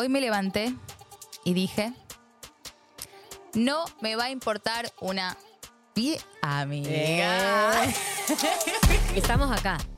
Hoy me levanté y dije, no me va a importar una pie amiga. Estamos acá,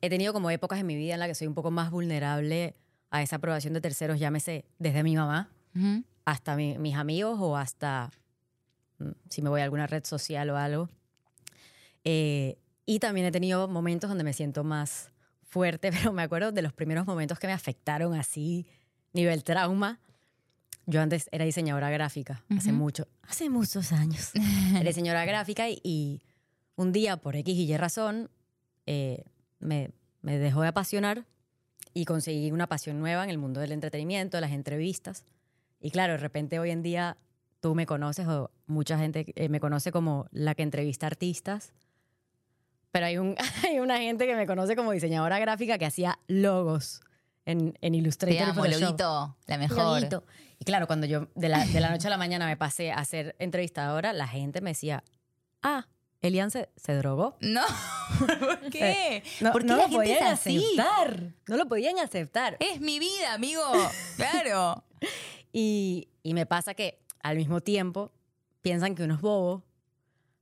he tenido como épocas en mi vida en las que soy un poco más vulnerable a esa aprobación de terceros, llámese desde mi mamá Ujú. hasta mi- mis amigos o hasta mm, si me voy a alguna red social o algo. Eh, y también he tenido momentos donde me siento más fuerte, pero me acuerdo de los primeros momentos que me afectaron así, nivel trauma. Yo antes era diseñadora gráfica, hace Ujú. mucho, hace muchos años. era diseñadora gráfica y, y un día, por X y Y razón, eh, me, me dejó de apasionar y conseguí una pasión nueva en el mundo del entretenimiento, de las entrevistas. Y claro, de repente hoy en día tú me conoces o mucha gente eh, me conoce como la que entrevista artistas. Pero hay, un, hay una gente que me conoce como diseñadora gráfica que hacía logos en, en Illustrator. Te amo. Loguito, la mejor. Loguito. Y claro, cuando yo de la, de la noche a la mañana me pasé a ser entrevistadora, la gente me decía, ah, Elian se, se drogó. No, ¿por qué? Eh, No, ¿Por qué no la lo gente podían es así? aceptar. No lo podían aceptar. Es mi vida, amigo. Claro. Y, y me pasa que al mismo tiempo piensan que uno es bobo,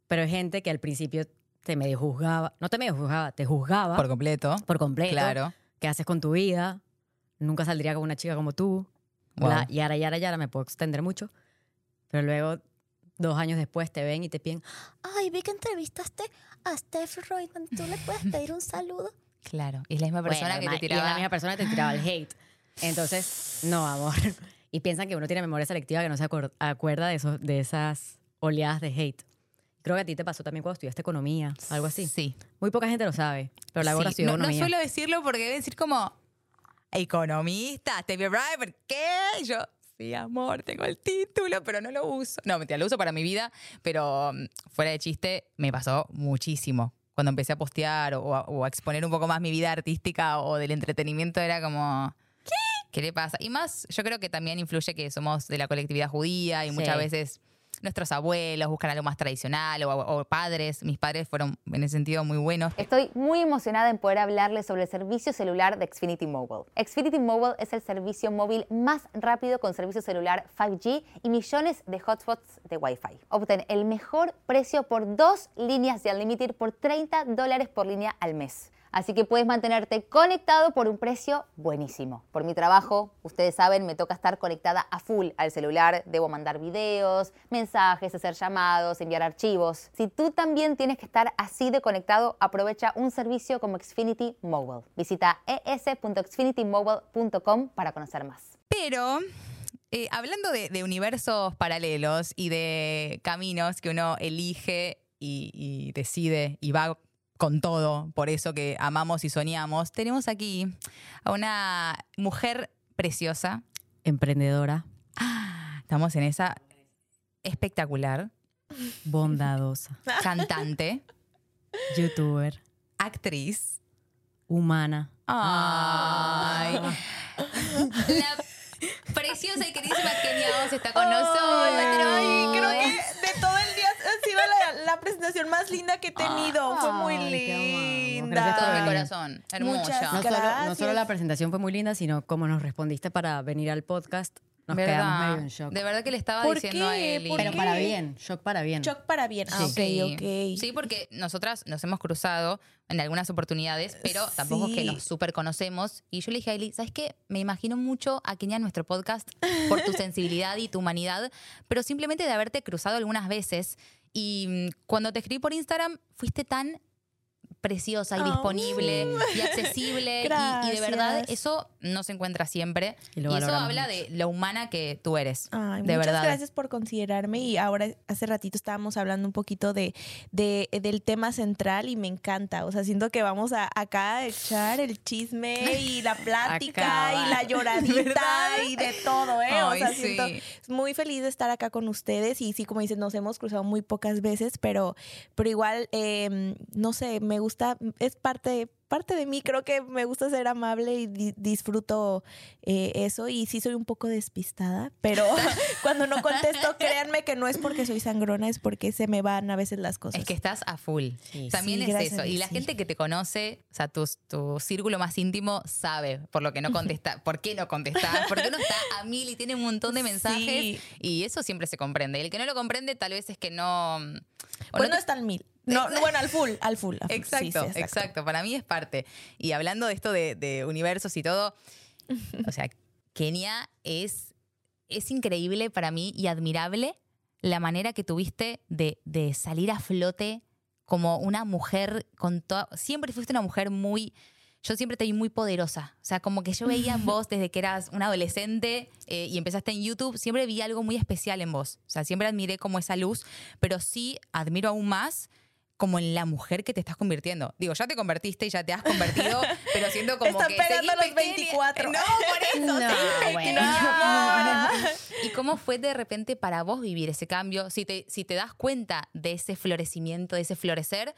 pero hay gente que al principio te medio juzgaba, no te medio juzgaba, te juzgaba Por por, completo. completo. Claro. ¿Qué haces con tu vida? Nunca saldría con una chica como tú. Wow. La, y ahora, y ahora, y ahora me puedo extender mucho. Pero luego, dos años después, te ven y te piden, Ay, vi que entrevistaste a Steph Reutemann. ¿Tú le puedes pedir un saludo? Claro. Y es la misma persona Bueno, que te Y es tiraba. la misma persona que te tiraba el hate. Entonces, no, amor. Y piensan que uno tiene memoria selectiva que no se acuer- acuerda de, esos, de esas oleadas de hate. Creo que a ti te pasó también cuando estudiaste economía, algo así. Sí. Muy poca gente lo sabe, pero la Sí. estudió no, no economía. suelo decirlo porque debe decir como economista, Stevie Wright, ¿por qué? Y yo, sí, amor, tengo el título, pero no lo uso. No, mentira, lo uso para mi vida, pero mm, fuera de chiste, me pasó muchísimo. Cuando empecé a postear o a, o a exponer un poco más mi vida artística o del entretenimiento, era como. ¿Qué? ¿Qué le pasa? Y más, yo creo que también influye que somos de la colectividad judía y Sí. muchas veces nuestros abuelos buscan algo más tradicional o, padres. Mis padres fueron en ese sentido muy buenos. Estoy muy emocionada en poder hablarles sobre el servicio celular de Xfinity Mobile. Xfinity Mobile es el servicio móvil más rápido con servicio celular 5G y millones de hotspots de Wi-Fi. Obtén el mejor precio por dos líneas de Unlimited por 30 dólares por línea al mes. Así que puedes mantenerte conectado por un precio buenísimo. Por mi trabajo, ustedes saben, me toca estar conectada a full al celular. Debo mandar videos, mensajes, hacer llamados, enviar archivos. Si tú también tienes que estar así de conectado, aprovecha un servicio como Xfinity Mobile. Visita es.xfinitymobile.com para conocer más. Pero, eh, hablando de, universos paralelos y de caminos que uno elige y, y decide y va con todo, por eso que amamos y soñamos, tenemos aquí a una mujer preciosa. Emprendedora, Estamos en esa espectacular, bondadosa, cantante, youtuber, actriz. humana. Ay. La preciosa y queridísima Kenia Oz está con nosotros. Ay, creo que la, presentación más linda que he tenido. Fue muy linda. Gracias todo por mi corazón. Hermosa. Muchas No solo, no Gracias. solo la presentación fue muy linda, sino como nos respondiste para venir al podcast, nos ¿Verdad? quedamos medio en shock. De verdad que le estaba ¿Por diciendo a? Eli. ¿Por Pero qué? para bien, shock para bien. Shock para bien. Ah, Sí. ok, ok. Sí, porque nosotras nos hemos cruzado en algunas oportunidades, pero tampoco es que nos súper conocemos. Y yo le dije a Eli, ¿sabes qué? Me imagino mucho a Kenia en nuestro podcast por tu sensibilidad y tu humanidad, pero simplemente de haberte cruzado algunas veces. Y mm, cuando te escribí por Instagram, fuiste tan preciosa y Oh. disponible y accesible. y- y, de verdad, eso no se encuentra siempre. Y eso habla de lo humana que tú eres. Ay, de muchas verdad. gracias por considerarme y ahora hace ratito estábamos hablando un poquito de, de- del tema central y me encanta, o sea, siento que vamos a acá a echar el chisme y la plática y la lloradita y de todo, ¿eh? o sea, sí. siento muy feliz de estar acá con ustedes y sí, como dices, nos hemos cruzado muy pocas veces, pero, pero igual, eh, no sé, me gusta, es parte parte de mí, creo que me gusta ser amable y di- disfruto eh, eso y sí soy un poco despistada, pero cuando no contesto, créanme que no es porque soy sangrona, es porque se me van a veces las cosas. Es que estás a full. Sí. También Sí, es eso. Y la sí. gente que te conoce, o sea, tu, tu círculo más íntimo sabe por lo que no contesta, por qué no contestas, por qué uno está a mil y tiene un montón de mensajes. Sí. Y eso siempre se comprende. Y el que no lo comprende, tal vez es que no. o Pues no no te- está al mil. No, no, bueno, al full, al full. al full. Sí, Exacto, exacto, Para mí es parte. Y hablando de esto de, de universos y todo, o sea, Kenia es, es increíble para mí y admirable la manera que tuviste de, de salir a flote como una mujer con toda... Siempre fuiste una mujer muy... Yo siempre te vi muy poderosa. O sea, como que yo veía en vos desde que eras una adolescente eh, y empezaste en YouTube, siempre vi algo muy especial en vos. O sea, siempre admiré como esa luz, pero sí admiro aún más como en la mujer que te estás convirtiendo. Digo, ya te convertiste y ya te has convertido, pero siento como Están que pegando seguís los pequeña. 24. No, por eso, No, seguís bueno. ¿Y cómo fue de repente para vos vivir ese cambio? Si te, si te das cuenta de ese florecimiento, de ese florecer,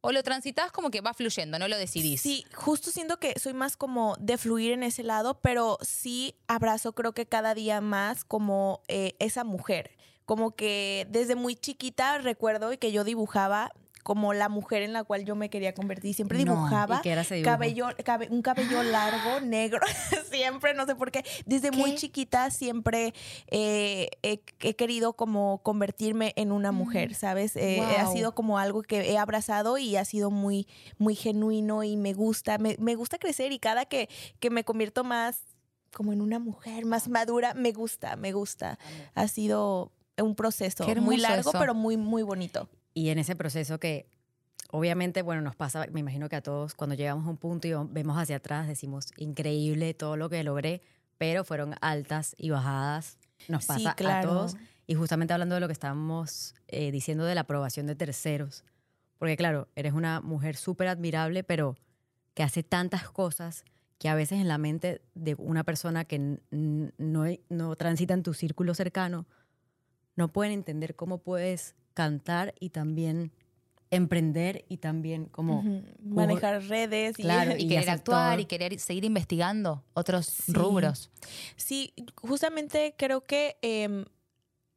o lo transitas como que va fluyendo, no lo decidís. Sí, justo siento que soy más como de fluir en ese lado, pero sí abrazo creo que cada día más como eh, esa mujer. Como que desde muy chiquita recuerdo y que yo dibujaba como la mujer en la cual yo me quería convertir. Siempre No, dibujaba ¿y qué era cabello, cabe- un cabello largo, negro, siempre, no sé por qué. Desde muy chiquita siempre eh, he, he querido como convertirme en una mujer, ¿sabes? Eh, Ha Wow. sido como algo que he abrazado y ha sido muy, muy genuino y me gusta, me, me gusta crecer y cada que, que me convierto más como en una mujer más madura, me gusta, me gusta. Ha sido un proceso muy largo, eso. pero muy, muy bonito. Y en ese proceso que obviamente, bueno, nos pasa, me imagino que a todos cuando llegamos a un punto y vemos hacia atrás, decimos, increíble todo lo que logré, pero fueron altas y bajadas. Nos Sí, pasa claro. a todos. Y justamente hablando de lo que estábamos eh, diciendo de la aprobación de terceros, porque claro, eres una mujer súper admirable, pero que hace tantas cosas que a veces en la mente de una persona que no, no transita en tu círculo cercano, no pueden entender cómo puedes cantar y también emprender y también como... Manejar redes y Claro, Y, y querer actuar todo. y querer seguir investigando otros Sí. rubros. Sí, justamente creo que em,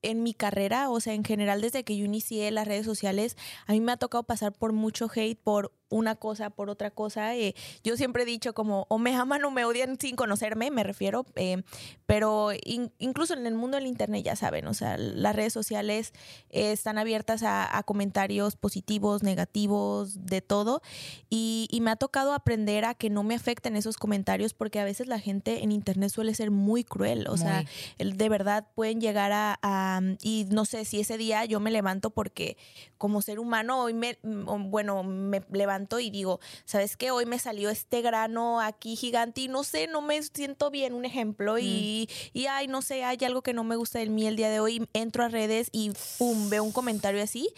en mi carrera, o sea, en general desde que yo inicié las redes sociales, a mí me ha tocado pasar por mucho hate por una cosa, por otra cosa. eh, yo siempre he dicho como, o me aman o me odian sin conocerme, me refiero, eh, pero in- incluso en el mundo del Internet, ya saben, o sea, las redes sociales eh, están abiertas a, a comentarios positivos, negativos, de todo. Y, y me ha tocado aprender a que no me afecten esos comentarios porque a veces la gente en Internet suele ser muy cruel, o sea, Muy. el- de verdad pueden llegar a, a- y no sé si ese día yo me levanto porque como ser humano hoy me mm, bueno me levanto y digo sabes qué hoy me salió este grano aquí gigante y no sé no me siento bien un ejemplo y, y ay no sé hay algo que no me gusta de mí el día de hoy entro a redes y pum veo un comentario así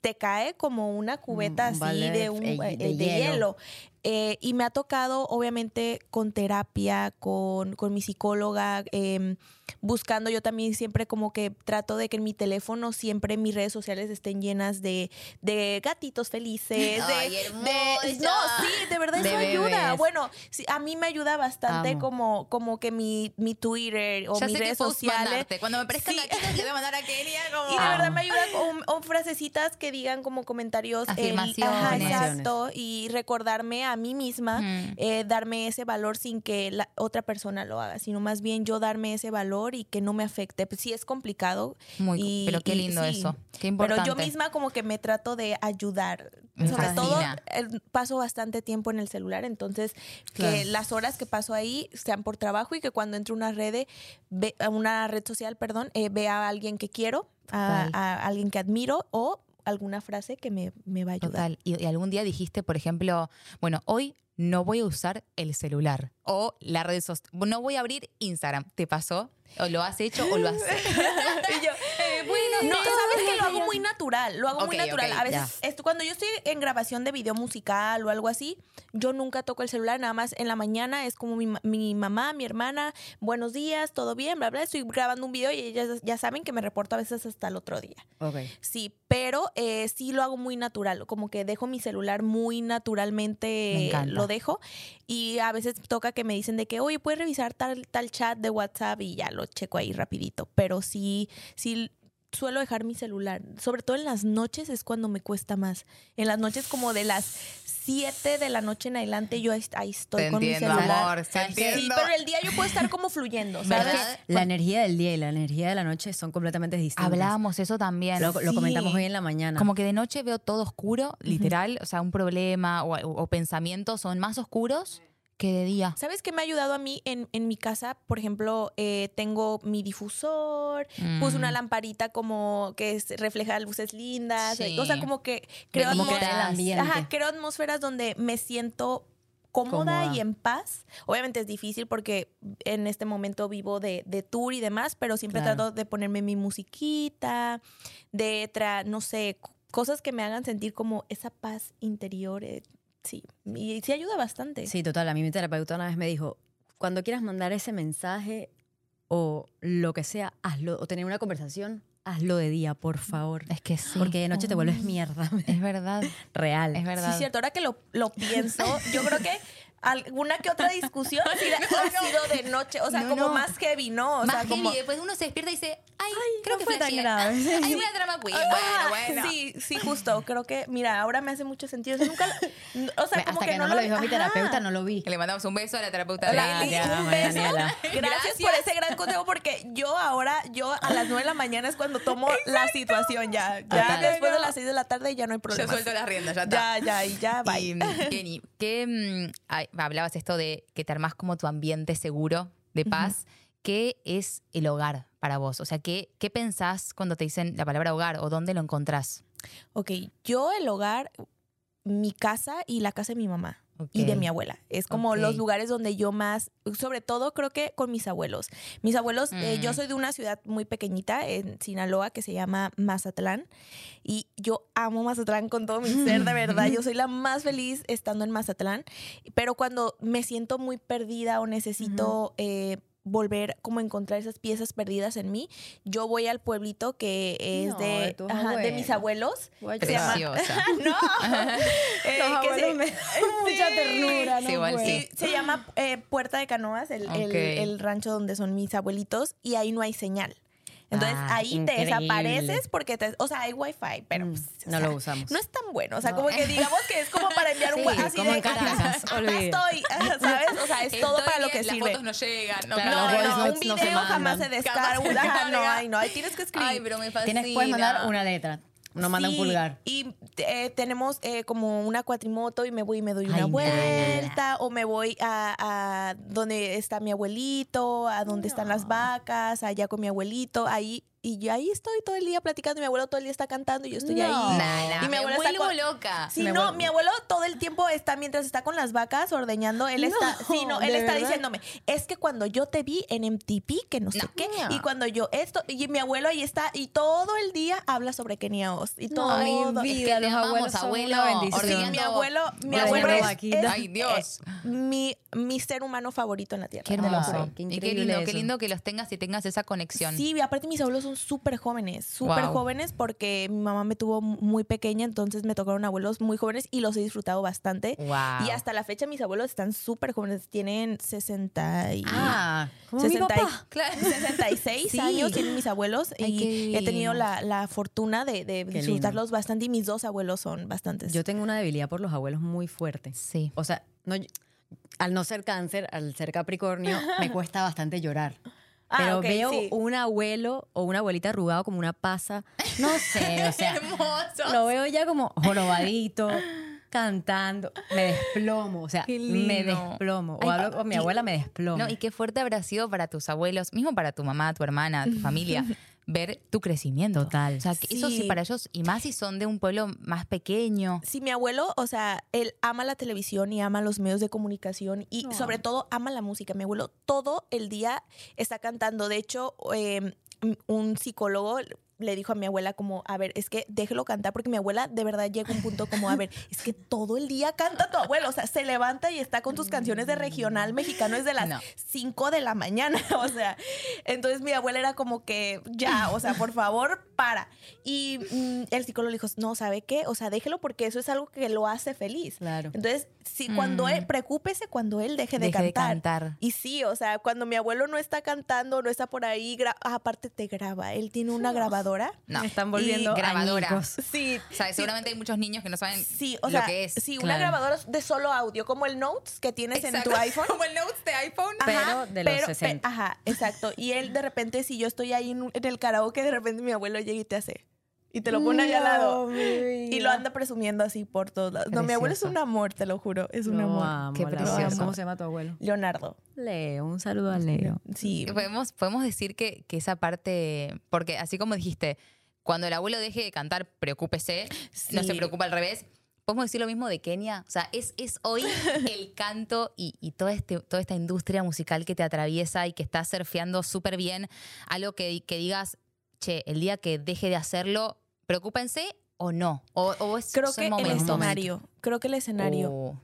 te cae como una cubeta Un así de, de- un, de eh, de hielo. hielo. Eh, y me ha tocado, obviamente, con terapia, con, con mi psicóloga, em, buscando yo también siempre como que trato de que en mi teléfono siempre mis redes sociales estén llenas de, de gatitos felices. de- Ay, de- no, sí, de verdad De eso ayuda. Bueno, sí, a mí me ayuda bastante Amo. como, como que mi, mi Twitter o ya mis sé redes post sociales. mandarte. Cuando me parezcan Sí. gatitos, le voy a mandar a Kenia como... Y de Amo. verdad me ayuda con o frasecitas que digan como comentarios. eh, Afirmaciones. ajá, Afirmaciones. exacto. Y recordarme a mí misma, eh, darme ese valor sin que la otra persona lo haga, sino más bien yo darme ese valor y que no me afecte. Pues sí es complicado. Muy, y- pero qué y lindo sí. eso. Qué importante. Pero yo misma como que me trato de ayudar. Me Sobre fascina. todo eh, paso bastante tiempo en el celular, entonces que las horas que paso ahí sean por trabajo y que cuando entro a una red, ve- a una red social, perdón, eh, vea a alguien que quiero, a, a alguien que admiro o alguna frase que me, me va a ayudar. Total. Y, y algún día dijiste, por ejemplo, bueno, hoy no voy a usar el celular o la red social. No voy a abrir Instagram. ¿Te pasó? ¿O lo has hecho o lo has Y yo, eh, bueno, no, sabes que lo hago muy natural, lo hago muy natural. a veces, esto, cuando yo estoy en grabación de video musical o algo así, yo nunca toco el celular, nada más en la mañana es como mi, mi mamá, mi hermana, buenos días, todo bien, bla, bla. Estoy grabando un video y ellas ya saben que me reporto a veces hasta el otro día. Ok. Sí, pero eh, sí lo hago muy natural, como que dejo mi celular muy Me naturalmente, lo dejo y a veces toca que me dicen de que, oye, puedes revisar tal, tal chat de WhatsApp y ya lo checo ahí rapidito, pero sí, sí suelo dejar mi celular, sobre todo en las noches es cuando me cuesta más, en las noches como de las 7 de la noche en adelante yo ahí, estoy Te con entiendo, mi celular. amor, te entiendo. Sí, pero el día yo puedo estar como fluyendo, ¿sabes? ¿Verdad? La energía del día y la energía de la noche son completamente distintas. Hablábamos eso también. Lo, lo Sí. comentamos hoy en la mañana. Como que de noche veo todo oscuro, literal, o sea, un problema o, o pensamientos son más oscuros que de día. ¿Sabes qué me ha ayudado a mí en, en mi casa? Por ejemplo, eh, tengo mi difusor, puse una Mm. lamparita como que es- refleja luces lindas, Sí. o sea, como que creo, Como que el ambiente. Ajá, creo atmósferas donde me siento cómoda, Cómoda. y en paz. Obviamente es difícil porque en este momento vivo de, de tour y demás, pero siempre Claro. trato de ponerme mi musiquita, de, tra no sé, cosas que me hagan sentir como esa paz interior. eh, sí, y sí ayuda bastante. Sí, total. A mí mi terapeuta una vez me dijo, cuando quieras mandar ese mensaje o lo que sea, hazlo, o tener una conversación, hazlo de día, por favor. Es que sí. Porque de noche te vuelves mierda. es verdad, Real. es Sí, verdad. es cierto. Ahora que lo, lo pienso, yo creo que alguna que otra discusión sí ha sido de noche. O sea, No, como no. más heavy, ¿no? O Más sea, heavy, como. después uno se despierta y dice, ay, creo no que fue tan grave. Ay, una drama queen. Ah, Bueno, bueno. Sí, sí, justo. Creo que, mira, ahora me hace mucho sentido. O sea, nunca. O sea, como Hasta que, no me lo dijo mi Ajá. terapeuta, no lo vi. Le mandamos un beso a la terapeuta Gracias, un beso. Daniela. Gracias, por ese gran consejo porque yo ahora, yo a las 9 de la mañana es cuando tomo la situación ya. Ya Total. después de las 6 de la tarde ya no hay Yo problema. suelto las riendas, ya está. Ya, ya, y ya, bye. Y, mm, Kenny, ¿qué, mm, hablabas esto de que te armás como tu ambiente seguro de paz. ¿Qué es el hogar para vos? O sea, ¿qué, ¿qué pensás cuando te dicen la palabra hogar o dónde lo encontrás? Ok, yo el hogar, mi casa y la casa de mi mamá. Y de mi abuela. Es como los lugares donde yo más, sobre todo creo que con mis abuelos. Mis abuelos, eh, yo Mm. soy de una ciudad muy pequeñita en Sinaloa que se llama Mazatlán. Y yo amo Mazatlán con todo mi ser, de verdad. Yo soy la más feliz estando en Mazatlán. Pero cuando me siento muy perdida o necesito eh, volver como a encontrar esas piezas perdidas en mí, yo voy al pueblito que es No, de, de tus ajá, de mis abuelos. Preciosa. no. Eh, Los que se- me dan mucha Sí. ternura, ¿no? Sí, igual sí. Sí, se llama eh, Puerta de Canoas, el, el rancho donde son mis abuelitos, y ahí no hay señal. Entonces Ah, ahí increíble. te desapareces porque te, o sea, hay wifi, pero Mm, pues, no sea, lo usamos. No es tan bueno, o sea, No. como que digamos que es como para enviar un Sí, WhatsApp así como de en Caracas, acá estoy, ¿sabes? O sea, es todo Estoy para lo que Las sirve. fotos no llegan. No, Claro, No, no, un notes no se video jamás se descarga, no, ay, no, ahí tienes que escribir. Ay, pero me fascina. Tienes, puedes mandar una letra. No manda un Sí, pulgar. Y eh, tenemos eh, como una cuatrimoto y me voy y me doy una Ay, vuelta. O me voy a, a donde está mi abuelito, a donde están las vacas, allá con mi abuelito, ahí. Y yo ahí estoy todo el día platicando. y Mi abuelo todo el día está cantando y yo estoy No. ahí. Nada, Y mi me abuela está vuelvo con- loca. Sí, Me no, vuelvo- mi abuelo todo el tiempo está, mientras está con las vacas ordeñando, él está, No, sí, no, él ¿de está verdad? diciéndome, es que cuando yo te vi en MTP, que no sé No. qué, y cuando yo esto, y mi abuelo ahí está, y todo el día habla sobre Kenia Oz, y todo. Ay, todo. vida, Es que los abuelos son abuelo. una bendición. Sí, Ordeñando- mi abuelo, mi Gracias, abuelo es, Ay, Dios. eh, mi, mi ser humano favorito en la tierra. Qué hermoso. qué y qué lindo, qué lindo que los tengas y tengas esa conexión. Sí, y aparte mis abuelos son súper jóvenes, súper Wow. jóvenes porque mi mamá me tuvo muy pequeña, entonces me tocaron abuelos muy jóvenes y los he disfrutado bastante. Wow. Y hasta la fecha mis abuelos están súper jóvenes, tienen 60 y... Ah, como mi 60 y- papá. Claro. 66 Sí. años tienen mis abuelos Ay, y he tenido la, la fortuna de, de disfrutarlos bastante y mis dos abuelos son bastantes. Yo tengo una debilidad por los abuelos muy fuerte. Sí. O sea, no, al no ser cáncer, al ser capricornio, me cuesta bastante llorar. Ah, Pero veo sí. un abuelo o una abuelita arrugado como una pasa. No sé, o sea, Hermoso. lo veo ya como jorobadito, cantando. Me desplomo, o sea, me desplomo. Ay, O hablo con mi abuela, me desplomo. No, y qué fuerte habrá sido para tus abuelos, mismo para tu mamá, tu hermana, tu familia, ver tu crecimiento. Total. O sea, que eso sí Sí. para ellos, y más si son de un pueblo más pequeño. Sí, mi abuelo, o sea, él ama la televisión y ama los medios de comunicación y No. sobre todo ama la música. Mi abuelo todo el día está cantando. De hecho, eh, un psicólogo le dijo a mi abuela como, a ver, es que déjelo cantar porque mi abuela de verdad llega a un punto como, a ver, es que todo el día canta tu abuelo, o sea, se levanta y está con tus canciones de regional mexicano es de las No. 5 de la mañana, o sea, entonces mi abuela era como que, ya, o sea, por favor, para. Y mm, el psicólogo le dijo, no, ¿sabe qué? O sea, déjelo porque eso es algo que lo hace feliz. Claro. Entonces, sí, cuando él, Mm. preocúpese cuando él deje de Deje de cantar. cantar. Y sí, o sea, cuando mi abuelo no está cantando, no está por ahí, gra- ah, aparte te graba. Él tiene una grabadora. No. Me están volviendo grabadora. Sí. O sea, seguramente hay muchos niños que no saben Sí, o lo sea, que es. sí, una claro. grabadora de solo audio, como el Notes que tienes en tu iPhone. Como el Notes de iPhone. Pero de los pero- 60. pe- ajá, exacto. Y él de repente, si yo estoy ahí en, en el karaoke, de repente mi abuelo llega y te hace. Y te lo pone ahí al lado. Y lo anda presumiendo así por todos lados. No, mi abuelo es un amor, te lo juro. Es un Lo amor. amo, Qué precioso. amo. ¿Cómo se llama tu abuelo? Leonardo. Leo, un saludo a Leo. Sí. Podemos, podemos decir que, que esa parte, porque así como dijiste, cuando el abuelo deje de cantar, preocúpese, no se preocupa al revés. Podemos decir lo mismo de Kenia. O sea, es, es hoy el canto y, y todo este, toda esta industria musical que te atraviesa y que está surfeando súper bien. Algo que, que digas, che, el día que deje de hacerlo, preocúpense o no. O, o es, Creo que el escenario. Creo que el escenario. O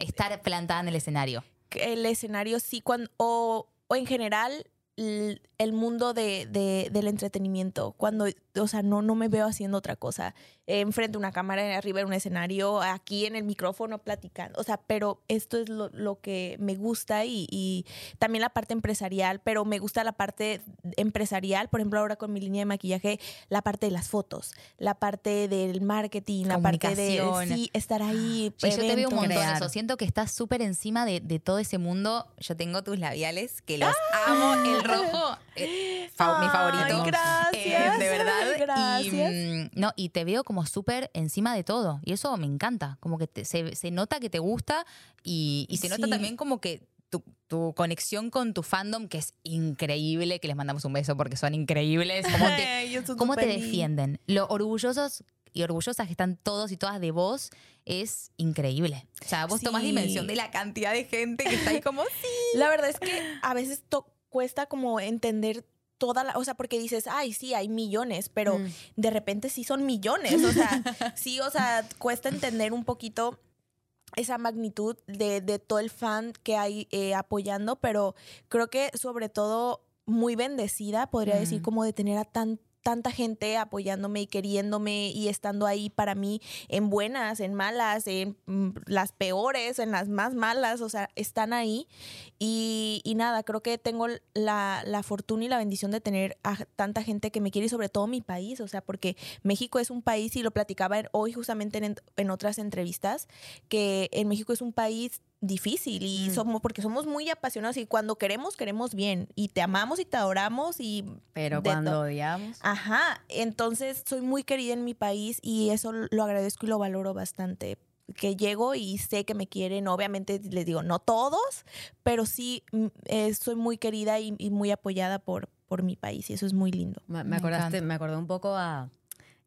estar plantada en el escenario. el escenario sí, cuando, o, o en general el mundo de, de- del entretenimiento, cuando, o sea, no, no me veo haciendo otra cosa, eh, enfrente de una cámara, arriba en un escenario, aquí en el micrófono platicando, o sea, pero esto es lo, lo que me gusta y, y también la parte empresarial, pero me gusta la parte empresarial, por ejemplo, ahora con mi línea de maquillaje, la parte de las fotos, la parte del marketing, la parte de sí, estar ahí. Sí, yo te veo un montón de eso. Siento que estás súper encima de, de todo ese mundo. Yo tengo tus labiales, que los amo. El rojo, eh, fa- mi favorito. gracias. Eh, de verdad. Gracias. Y, mm, no, y te veo como súper encima de todo. Y eso me encanta. Como que te- se, se nota que te gusta y, y se nota Sí. también como que tu, tu conexión con tu fandom, que es increíble, que les mandamos un beso porque son increíbles. ¿Cómo te, cómo te defienden? Lo orgullosos y orgullosas que están todos y todas de vos es increíble. O sea, vos tomás Sí. dimensión de la cantidad de gente que está ahí como, sí. La verdad es que a veces cuesta como entender toda la, o sea, porque dices, ay, sí, hay millones, pero Mm. de repente sí son millones, o sea, sí, o sea, cuesta entender un poquito esa magnitud de, de todo el fan que hay eh, apoyando, pero creo que sobre todo muy bendecida, podría decir, Mm. como de tener a tan tanta gente apoyándome y queriéndome y estando ahí para mí en buenas, en malas, en mm, las peores, en las más malas, o sea, están ahí. Y, nada, creo que tengo la, la fortuna y la bendición de tener a tanta gente que me quiere y sobre todo mi país, o sea, porque México es un país, y lo platicaba hoy justamente en, en otras entrevistas, que en México es un país difícil y Mm. somos porque somos muy apasionados y cuando queremos queremos bien y te amamos y te adoramos y Pero cuando to- odiamos. Ajá, entonces soy muy querida en mi país y eso lo agradezco y lo valoro bastante. Que llego y sé que me quieren, obviamente les digo, no todos, pero sí mm, eh, soy muy querida y, y muy apoyada por, por mi país y eso es muy lindo. Me, me Me acordaste, encanta. me acordé un poco a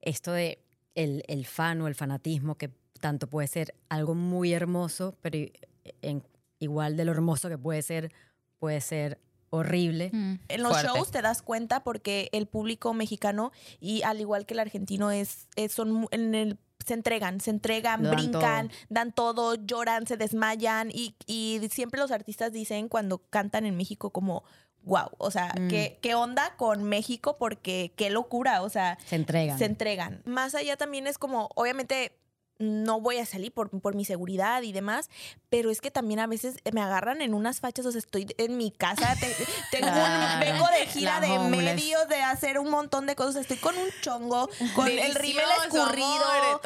esto de el, el fan o el fanatismo, que tanto puede ser algo muy hermoso, pero en, igual de lo hermoso que puede ser, puede ser horrible. En los Fuerte. shows te das cuenta porque el público mexicano y al igual que el argentino es, es- son mu- en el se entregan, se entregan, dan brincan, todo. dan todo, lloran, se desmayan y, y siempre los artistas dicen cuando cantan en México como wow, o sea, Mm. ¿qué, qué onda con México porque qué locura, o sea, Se entregan. se entregan. Más allá también es como, obviamente no voy a salir por, por mi seguridad y demás, pero es que también a veces me agarran en unas fachas, o sea, estoy en mi casa, te- tengo un- vengo de gira de medios, de hacer un montón de cosas, estoy con un chongo, con el rímel Delicioso, escurrido,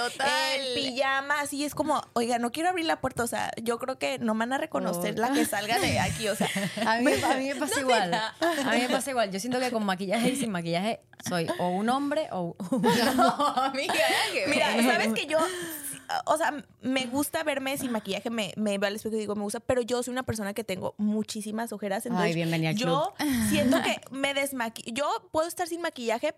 el pijama, así es como, oiga, no quiero abrir la puerta, o sea, yo creo que no me van a reconocer la que salga de aquí, o sea, A mí, a mí me pasa igual. A mí me pasa igual. Yo siento que con maquillaje y sin maquillaje soy o un hombre o No, amiga. Mira, sabes que yo o sea, me gusta verme sin maquillaje, me, me veo al espejo y digo, me gusta, pero yo soy una persona que tengo muchísimas ojeras. Entonces, Ay, bienvenida al Yo siento que me desmaquillo. Yo puedo estar sin maquillaje,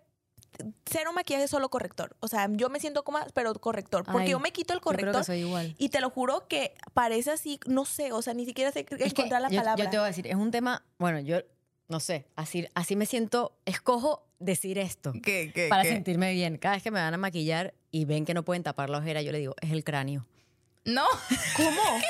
cero maquillaje, solo corrector. O sea, yo me siento cómoda, pero corrector. Porque Ay, yo me quito el Yo creo que corrector. soy igual. Y te lo juro que parece así, no sé, o sea, ni siquiera sé encontrar la yo, palabra. yo te voy a decir, es un tema, bueno, yo no sé, así, así me siento, escojo decir esto ¿Qué, qué, para qué? sentirme bien. Cada vez que me van a maquillar y ven que no pueden tapar la ojera, yo le digo, es el cráneo. No, ¿Cómo?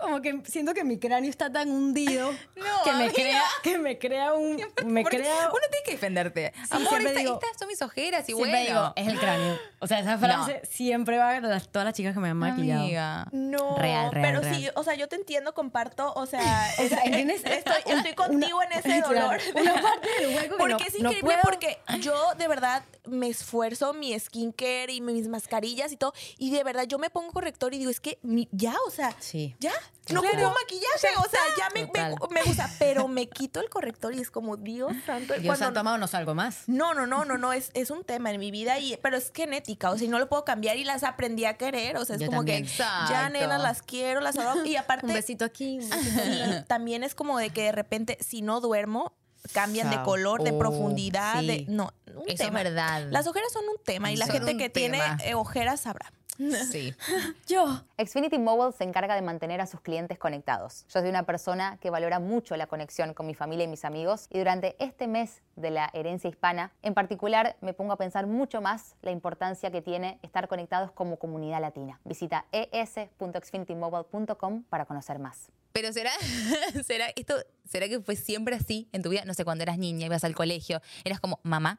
Como que siento que mi cráneo está tan hundido No, que me amiga. crea que me crea un me crea uno tiene que defenderte. Amor, siempre esta- digo- estas son mis ojeras y bueno. digo, es el cráneo. O sea, esa frase siempre va a las, todas las chicas que me han maquillado. Amiga. No, Real, real, pero real. sí, o sea, yo te entiendo, comparto, o sea, O sea, ¿entiendes? estoy, estoy contigo en ese Claro, dolor. una parte del hueco que Porque no- es no increíble puedo. porque yo de verdad me esfuerzo mi skincare y mis mascarillas y todo y de verdad yo me pongo corrector y digo, es que mi- ya, o sea, Sí. ya, no Claro. maquillaje, o sea, ya me, me, gusta, pero me quito el corrector y es como, Dios santo. Dios cuando- santo amado, no salgo más. no, no, no, no, no, es, es un tema en mi vida, y, pero es genética, o sea, y no lo puedo cambiar y las aprendí a querer, o sea, es Yo como también. que ya, Exacto. nena, las quiero, las adoro, y aparte, Un besito aquí, sí, también es como de que de repente, si no duermo, cambian de color, de Oh, profundidad, de, no, un Eso es tema. verdad. Las ojeras son un tema, y la gente que tiene tema. eh, ojeras sabrá. Sí. Yo. Xfinity Mobile se encarga de mantener a sus clientes conectados. Yo soy una persona que valora mucho la conexión con mi familia y mis amigos y durante este mes de la herencia hispana, en particular, me pongo a pensar mucho más la importancia que tiene estar conectados como comunidad latina. Visita es.xfinitymobile.com para conocer más. Pero será, será esto, será que fue siempre así en tu vida, no sé, cuando eras niña, ibas al colegio, eras como, mamá,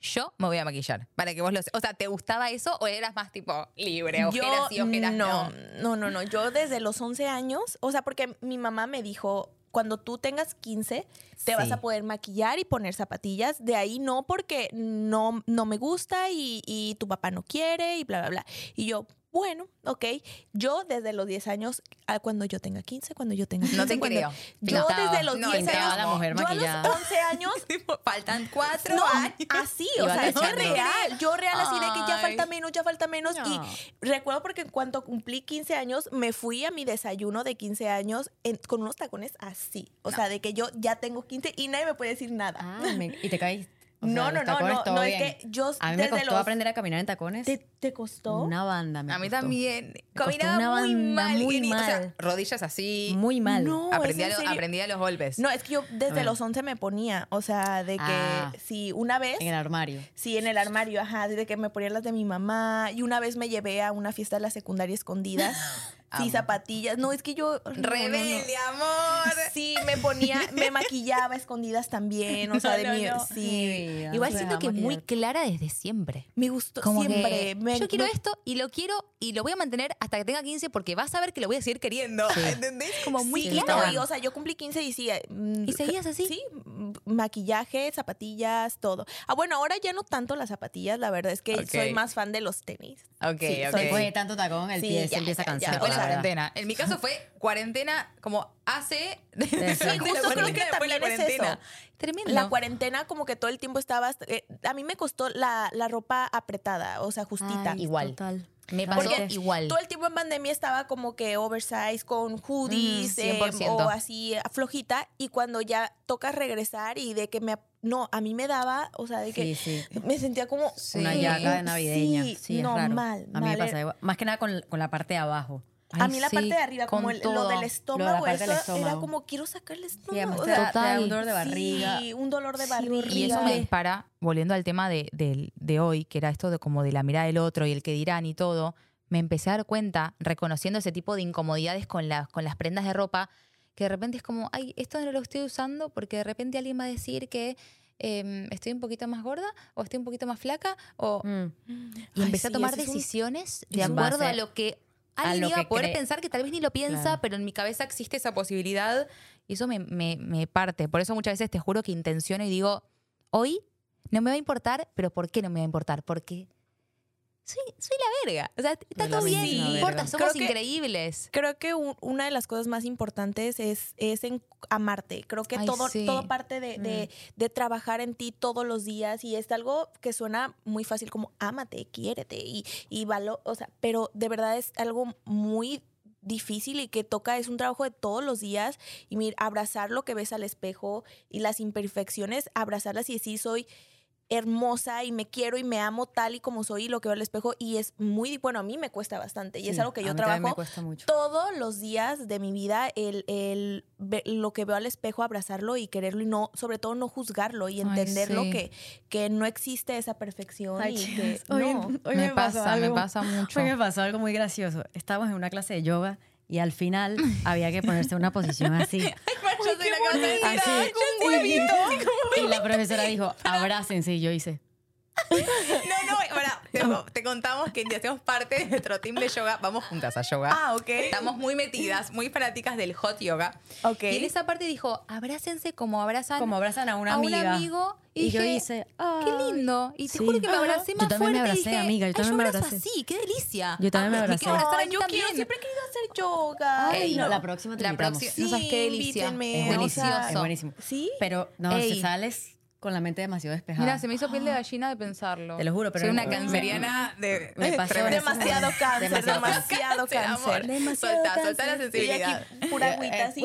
yo me voy a maquillar, para que vos lo, o sea, ¿te gustaba eso o eras más tipo libre, ojeras y ojeras no, no? no, no, no, yo desde los 11 años, o sea, porque mi mamá me dijo, cuando tú tengas 15, te vas a poder maquillar y poner zapatillas. De ahí no porque no, no me gusta y, y tu papá no quiere y bla, bla, bla. Y yo, bueno, ok. Yo desde los 10 años, a cuando yo tenga 15, cuando yo tenga 15. No te cuando- creo. Yo Pintaba. desde los No, 10 pintaba años, la mujer yo a los 11 años Faltan cuatro no, años. así, o sea, es real. Yo real así de que ya falta menos, ya falta menos. No. Y recuerdo porque en cuanto cumplí 15 años, me fui a mi desayuno de 15 años en- con unos tacones así. O sea, de que yo ya tengo 15 y nadie me puede decir nada. Ah, me- y te caes. O No, sea, no, no, tacones, no, no, es que yo A mí me desde costó los- aprender a caminar en tacones. ¿Te, te costó? Una banda me A mí costó. también. Caminaba una muy mal. muy y- O sea, mal. rodillas así. Muy mal. No, aprendí, ¿es a en lo- serio? aprendí a los golpes. No, es que yo desde los 11 me ponía, o sea, de que Ah. si una vez... En el armario. Sí, en el armario, ajá, desde que me ponía las de mi mamá. Y una vez me llevé a una fiesta de la secundaria escondida. sí, Amo. zapatillas. No, es que yo. no, no, no. Rebelde, amor. Sí, me ponía, me maquillaba escondidas también. O sea, de no. Sí. Igual siento que muy clara desde siempre. Me gustó Como siempre. que Me- yo quiero me- esto y lo quiero y lo voy a mantener hasta que tenga 15 porque vas a ver que lo voy a seguir queriendo. ¿Entendés? Como muy sí, clara. no, y, o sea, yo cumplí 15 y sí. mm, ¿Y seguías así? Sí, mm, maquillaje, zapatillas, todo. Ah, bueno, ahora ya no tanto las zapatillas, la verdad es que soy más fan de los tenis. Ok, Sí, ok. soy- Después de tanto tacón, el Sí, pie se empieza a ya, ya. La la cuarentena. En mi caso fue cuarentena como hace. Sí, justo creo que también es eso. Tremendo. La cuarentena como que todo el tiempo estabas... eh, a mí me costó la, la ropa apretada, o sea, justita. Ay, Igual. Total. Me No, pasó igual. Todo el tiempo en pandemia estaba como que oversize con hoodies Mm, eh, 100%. o así flojita y cuando ya toca regresar y de que me no a mí me daba o sea de que Sí, sí. me sentía como Una yaca de navideña. sí, Sí, es no raro. mal A mí me pasa eh. igual. Más que nada con, con la parte de abajo. a mí la sí, parte de arriba como el- lo del Lo de la estómago era como quiero sacar el estómago además o te, sea, da, te da Total. un dolor de barriga. Sí, un dolor de barriga. Y eso me dispara, volviendo al tema de, del- de hoy, que era esto de como de la mirada del otro y el que dirán y todo, me empecé a dar cuenta, reconociendo ese tipo de incomodidades con las, con las prendas de ropa, que de repente es como, ay, esto no lo estoy usando porque de repente alguien va a decir que em, estoy un poquito más gorda o estoy un poquito más flaca o... Mm. Y Ay, empecé a tomar un- decisiones de acuerdo a lo que a alguien lo iba que a poder cree. pensar que tal vez ni lo piensa, Claro. pero en mi cabeza existe esa posibilidad y eso me, me- me parte. Por eso muchas veces te juro que intenciono y digo, hoy no me va a importar, pero ¿por qué no me va a importar? Porque soy, soy la verga. O sea, está todo bien, no importa, somos Creo que- increíbles. Creo que un- una de las cosas más importantes es, es en amarte. Creo que Ay, todo, sí. todo parte de, de- de trabajar en ti todos los días y es algo que suena muy fácil como ámate, quiérete y, y valo, o sea, pero de verdad es algo muy difícil y que toca, es un trabajo de todos los días y mir, abrazar lo que ves al espejo y las imperfecciones, abrazarlas y decir soy hermosa y me quiero y me amo tal y como soy y lo que veo al espejo y es muy, bueno, a mí me cuesta bastante y es algo que yo trabajo me cuesta mucho. todos los días de mi vida el, el lo que veo al espejo, abrazarlo y quererlo y no, sobre todo no juzgarlo y Ay, entenderlo sí. que, que no existe esa perfección Ay, y que hoy, no. hoy me, pasa, me algo- pasa mucho. Hoy me pasó algo muy gracioso. Estábamos en una clase de yoga y al final había que ponerse en una posición así. Yo soy la que vas a decir, Así. "Ay, un huevito". Y la profesora dijo, abrácense. Y yo hice, No, te, te contamos que hacemos parte de nuestro team de yoga. Vamos juntas a yoga. Ah, ok. Estamos muy metidas, muy fanáticas del hot yoga. Ok. Y en esa parte dijo, abrácense como abrazan como abrazan a una a un amiga. amigo. Y, Y yo dije, hice, qué "Ay". lindo. Y te Sí. juro que me abracé Yo más también me fuerte y abracé, dije, amiga, yo "Ay, también me abrazo abracé". así, qué delicia. Yo también me Ah, abracé. quiero abrazar yo también. quiero, siempre he querido hacer yoga. Ay, no, no. la próxima te La invitamos. próxima, no sabes qué delicia. invítenme, Es o delicioso. sea, Es buenísimo. Sí. Pero no, Ey. si sales con la mente demasiado despejada. Mira, se me hizo piel de gallina de pensarlo. Te lo juro, pero Soy una canceriana de... me pasó demasiado cáncer, Demasiado demasiado, Cáncer, amor. cáncer. Demasiado Soltá, soltá cáncer. la Y sensibilidad. aquí pura agüita así.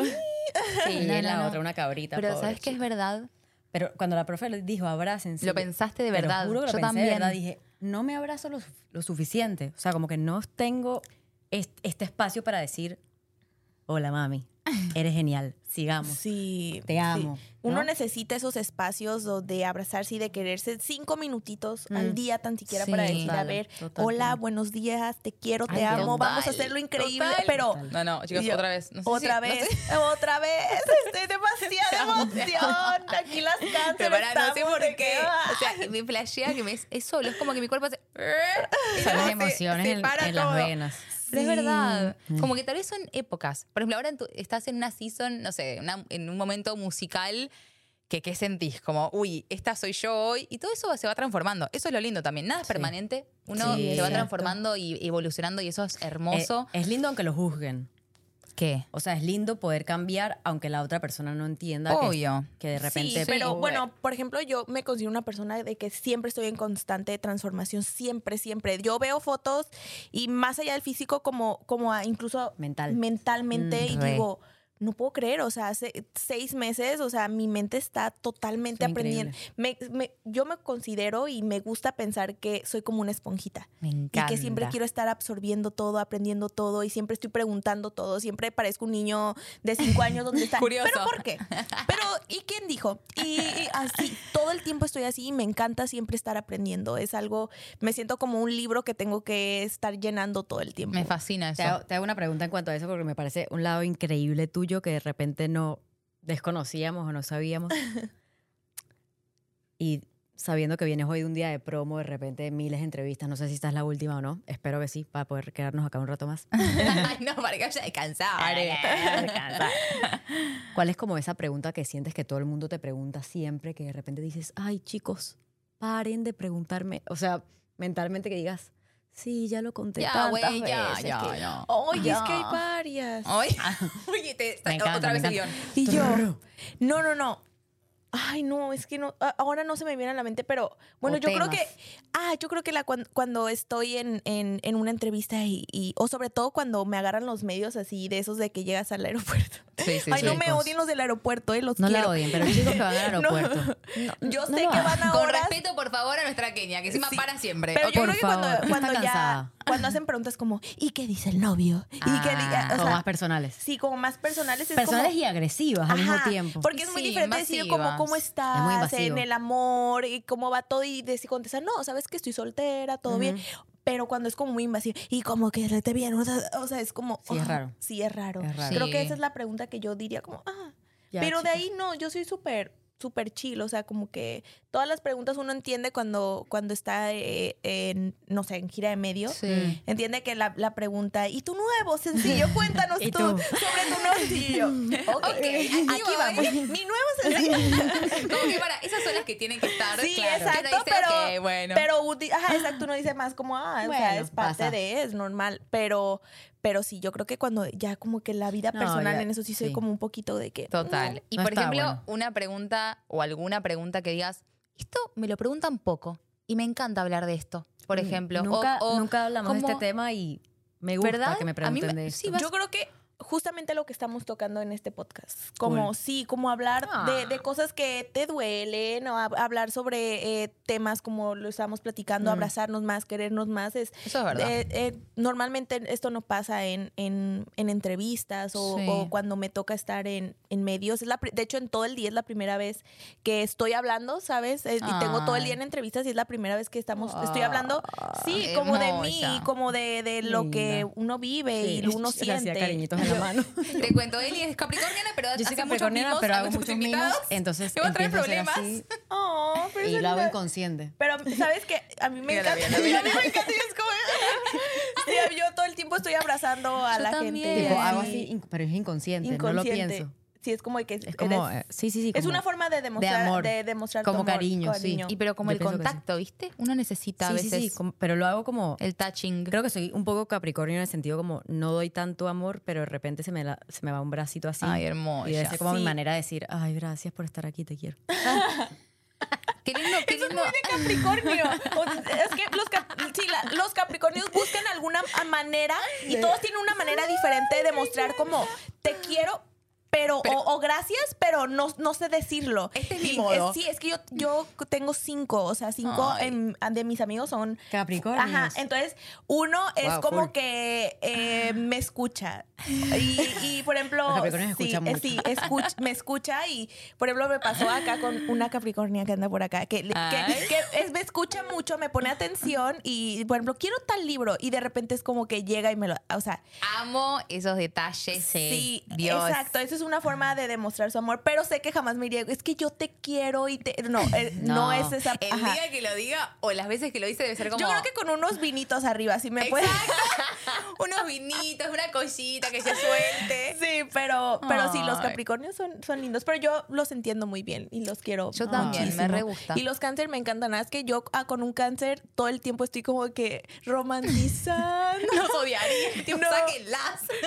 Sí, No, y no, la no. otra, una cabrita. Pero pobre ¿sabes qué es verdad? Pero cuando la profe le dijo abrácense. Lo pensaste de te lo verdad. juro que lo Yo pensé también. de verdad. Dije, no me abrazo lo, su- lo suficiente. O sea, como que no tengo est- este espacio para decir, hola mami, eres genial, sigamos. Sí. Te sí. amo, Uno ¿no? necesita esos espacios donde abrazarse y de quererse cinco minutitos Mm. al día tan siquiera para decir, a ver, total. hola, buenos días, te quiero, te Ay, amo, total, vamos a hacerlo increíble, total. pero... No, no, chicos, yo, otra vez. No sé otra si- no vez, sé- otra vez, estoy demasiada emoción. Aquí las Pero cáncer pará, no sé por de qué. que. O sea, me flashea que me es, es solo, es como que mi cuerpo hace. Son luego las emociones se en, para en las venas. Pero es verdad. Como que tal vez son épocas. Por ejemplo, ahora en tu- estás en una season, no sé, una- en un momento musical que ¿qué sentís? Como, uy, esta soy yo hoy. Y todo eso se va transformando. Eso es lo lindo también. Nada es Sí. permanente. Uno Sí, se va exacto. transformando y evolucionando y eso es hermoso. Eh, es lindo aunque lo juzguen. ¿Qué? O sea, es lindo poder cambiar aunque la otra persona no entienda que- Obvio. que, de repente... Sí, pero bueno, por ejemplo, yo me considero una persona de que siempre estoy en constante transformación, siempre, siempre. Yo veo fotos y más allá del físico, como, como a- incluso Mental. mentalmente, Mm, y re. digo, no puedo creer, o sea, hace seis meses, o sea, mi mente está totalmente Soy aprendiendo. Me, me- yo me considero y me gusta pensar que soy como una esponjita. Me Y encanta. que siempre quiero estar absorbiendo todo, aprendiendo todo y siempre estoy preguntando todo. Siempre parezco un niño de cinco años donde está. Curioso. ¿Pero por qué? Pero, ¿y quién dijo? Y, y así, todo el tiempo estoy así y me encanta siempre estar aprendiendo. Es algo, me siento como un libro que tengo que estar llenando todo el tiempo. Me fascina eso. Te hago, te hago una pregunta en cuanto a eso porque me parece un lado increíble tuyo que de repente no desconocíamos o no sabíamos. y sabiendo que vienes hoy de un día de promo, de repente miles de entrevistas, no sé si esta es la última o no, espero que sí, para poder quedarnos acá un rato más. Ay, no, para que vaya descansado. ¿Cuál es como esa pregunta que sientes que todo el mundo te pregunta siempre, que de repente dices, ay chicos, paren de preguntarme, o sea, mentalmente que digas, sí, ya lo conté Ya, tantas güey, ya, veces ya, que-". ya. Oye, es que hay varias. Oye, oye, te, encanta, otra vez el guion. Y yo, no, no, no. Ay, no, es que no, ahora no se me viene a la mente, pero bueno, O yo creo que, ah, yo creo que la, cuan- cuando, estoy en, en- en una entrevista y, y- o sobre todo cuando me agarran los medios así, de esos de que llegas al aeropuerto. Sí, sí, Ay, sí. no me odien los del aeropuerto, eh, los No quiero. la odien, pero chicos que van al No. aeropuerto. Yo no sé que van a Con respeto, por favor, a nuestra Kenia, que encima para siempre. pero yo Por creo que cuando, favor, cuando ya, cuando hacen preguntas como, ¿y qué dice el novio? ¿Y qué diga? Ah, O Como más personales. sí, como más personales. Es Personales como, y agresivas al mismo tiempo. Porque es muy Sí, diferente decir como. Cómo estás en el amor y cómo va todo y decir contestar, no, sabes que estoy soltera, todo bien. Pero cuando es como muy invasivo y como que te viene, o sea, o sea, es como... Sí, es ah, raro. Sí, es raro. Es raro. Creo que esa es la pregunta que yo diría como, ah. Ya, pero de ahí no, yo soy súper súper chill, o sea, como que todas las preguntas uno entiende cuando, cuando está eh, en, no sé, en gira de medio. Sí. Entiende que la, la pregunta, ¿y tu nuevo sencillo? Cuéntanos ¿Y tú, tú? sobre tu nuevo sencillo. Ok, aquí vamos. Mi nuevo sencillo. Como que para, esas son las que tienen que estar. Sí, claro. exacto, pero, ok, bueno. pero uti- ajá, exacto, uno dice más como, ah, o sea, es parte pasa. de, es normal, pero, pero sí, yo creo que cuando ya como que la vida No, personal ya, en eso sí soy sí. como un poquito de que, Total. Y No por ejemplo, bueno. una pregunta o alguna pregunta que digas, esto me lo preguntan poco y me encanta hablar de esto, por ejemplo. O- Nunca, o nunca hablamos de este tema y me gusta ¿Verdad? que me A mí pregunten me- de sí, esto. vas- Yo creo que justamente lo que estamos tocando en este podcast. Como Cool. sí, como hablar de, Ah. de cosas que te duelen, o hab- hablar sobre eh, temas como lo estábamos platicando, Mm. abrazarnos más, querernos más. Es, Eso es verdad. eh, eh, normalmente esto no pasa en, en- en entrevistas o, Sí. o cuando me toca estar en, en medios. Es la, de hecho, en todo el día es la primera vez que estoy hablando, ¿sabes? Y tengo todo el día en entrevistas y es la primera vez que estamos, estoy hablando, sí, como de mí, como de, de lo que uno vive y Sí, uno le hacía siente. cariñitos en la mano. Te cuento, Eli es capricorniana, pero Yo soy hace muchos mimos pero hago muchos mimos, entonces Y va a traer empiezo a problemas. así Oh, pero y eso lo hago no- inconsciente. Pero, ¿sabes qué? A mí me Mírala, encanta. mírala, a mí me encanta y es como... Sí, yo todo el tiempo estoy abrazando a Yo la también. gente. Tipo, hago Sí. así, inc- pero es inconsciente, no inconsciente. lo pienso. Sí, es como que... Es como, eres- eh, sí, sí, sí. es como- una forma de demostrar, amor. de demostrar tu Como amor, cariño, sí. Y pero como Yo el que sí. contacto, ¿viste? Uno necesita a Sí, sí, veces sí, como- pero lo hago como... el touching. Creo que soy un poco capricornio en el sentido como no doy tanto amor, pero de repente se me, la- se me va un bracito así. Ay, hermosa. y ser como mi Sí. manera de decir, ay, gracias por estar aquí, te quiero. Qué lindo, qué lindo. Capricornio. O- es que los, cap- sí, la- los Capricornios buscan alguna manera y todos tienen una manera diferente de demostrar como te quiero. Pero, Pero- o, o gracias, pero no, no sé decirlo. Este es mi modo. sí, es que yo, yo tengo cinco, o sea, cinco en- de mis amigos son Capricornios. Ajá, entonces uno es Wow, como que eh, me escucha. Y, y, por ejemplo, sí, eh, mucho. sí, escuch- me escucha y, por ejemplo, me pasó acá con una Capricornia que anda por acá, que, que, Ay. que es- me escucha mucho, me pone atención y, por ejemplo, quiero tal libro y de repente es como que llega y me lo, o sea, Amo esos detalles. Sí, Dios. exacto. Esa es una forma de demostrar su amor, pero sé que jamás me iría. Es que yo te quiero y te. No, eh, no. No. es esa. El ajá. día que lo diga o las veces que lo dice debe ser como. Yo creo que con unos vinitos arriba, si me puedes. Unos vinitos, una cosita que se suelte. Sí, pero, pero sí, los. Capricornios son, son lindos, pero yo los entiendo muy bien y los quiero. Yo también, me re gusta. Y los cáncer me encantan. Nada, Es que yo ah, con un cáncer todo el tiempo estoy como que romantizando. Los odiaría.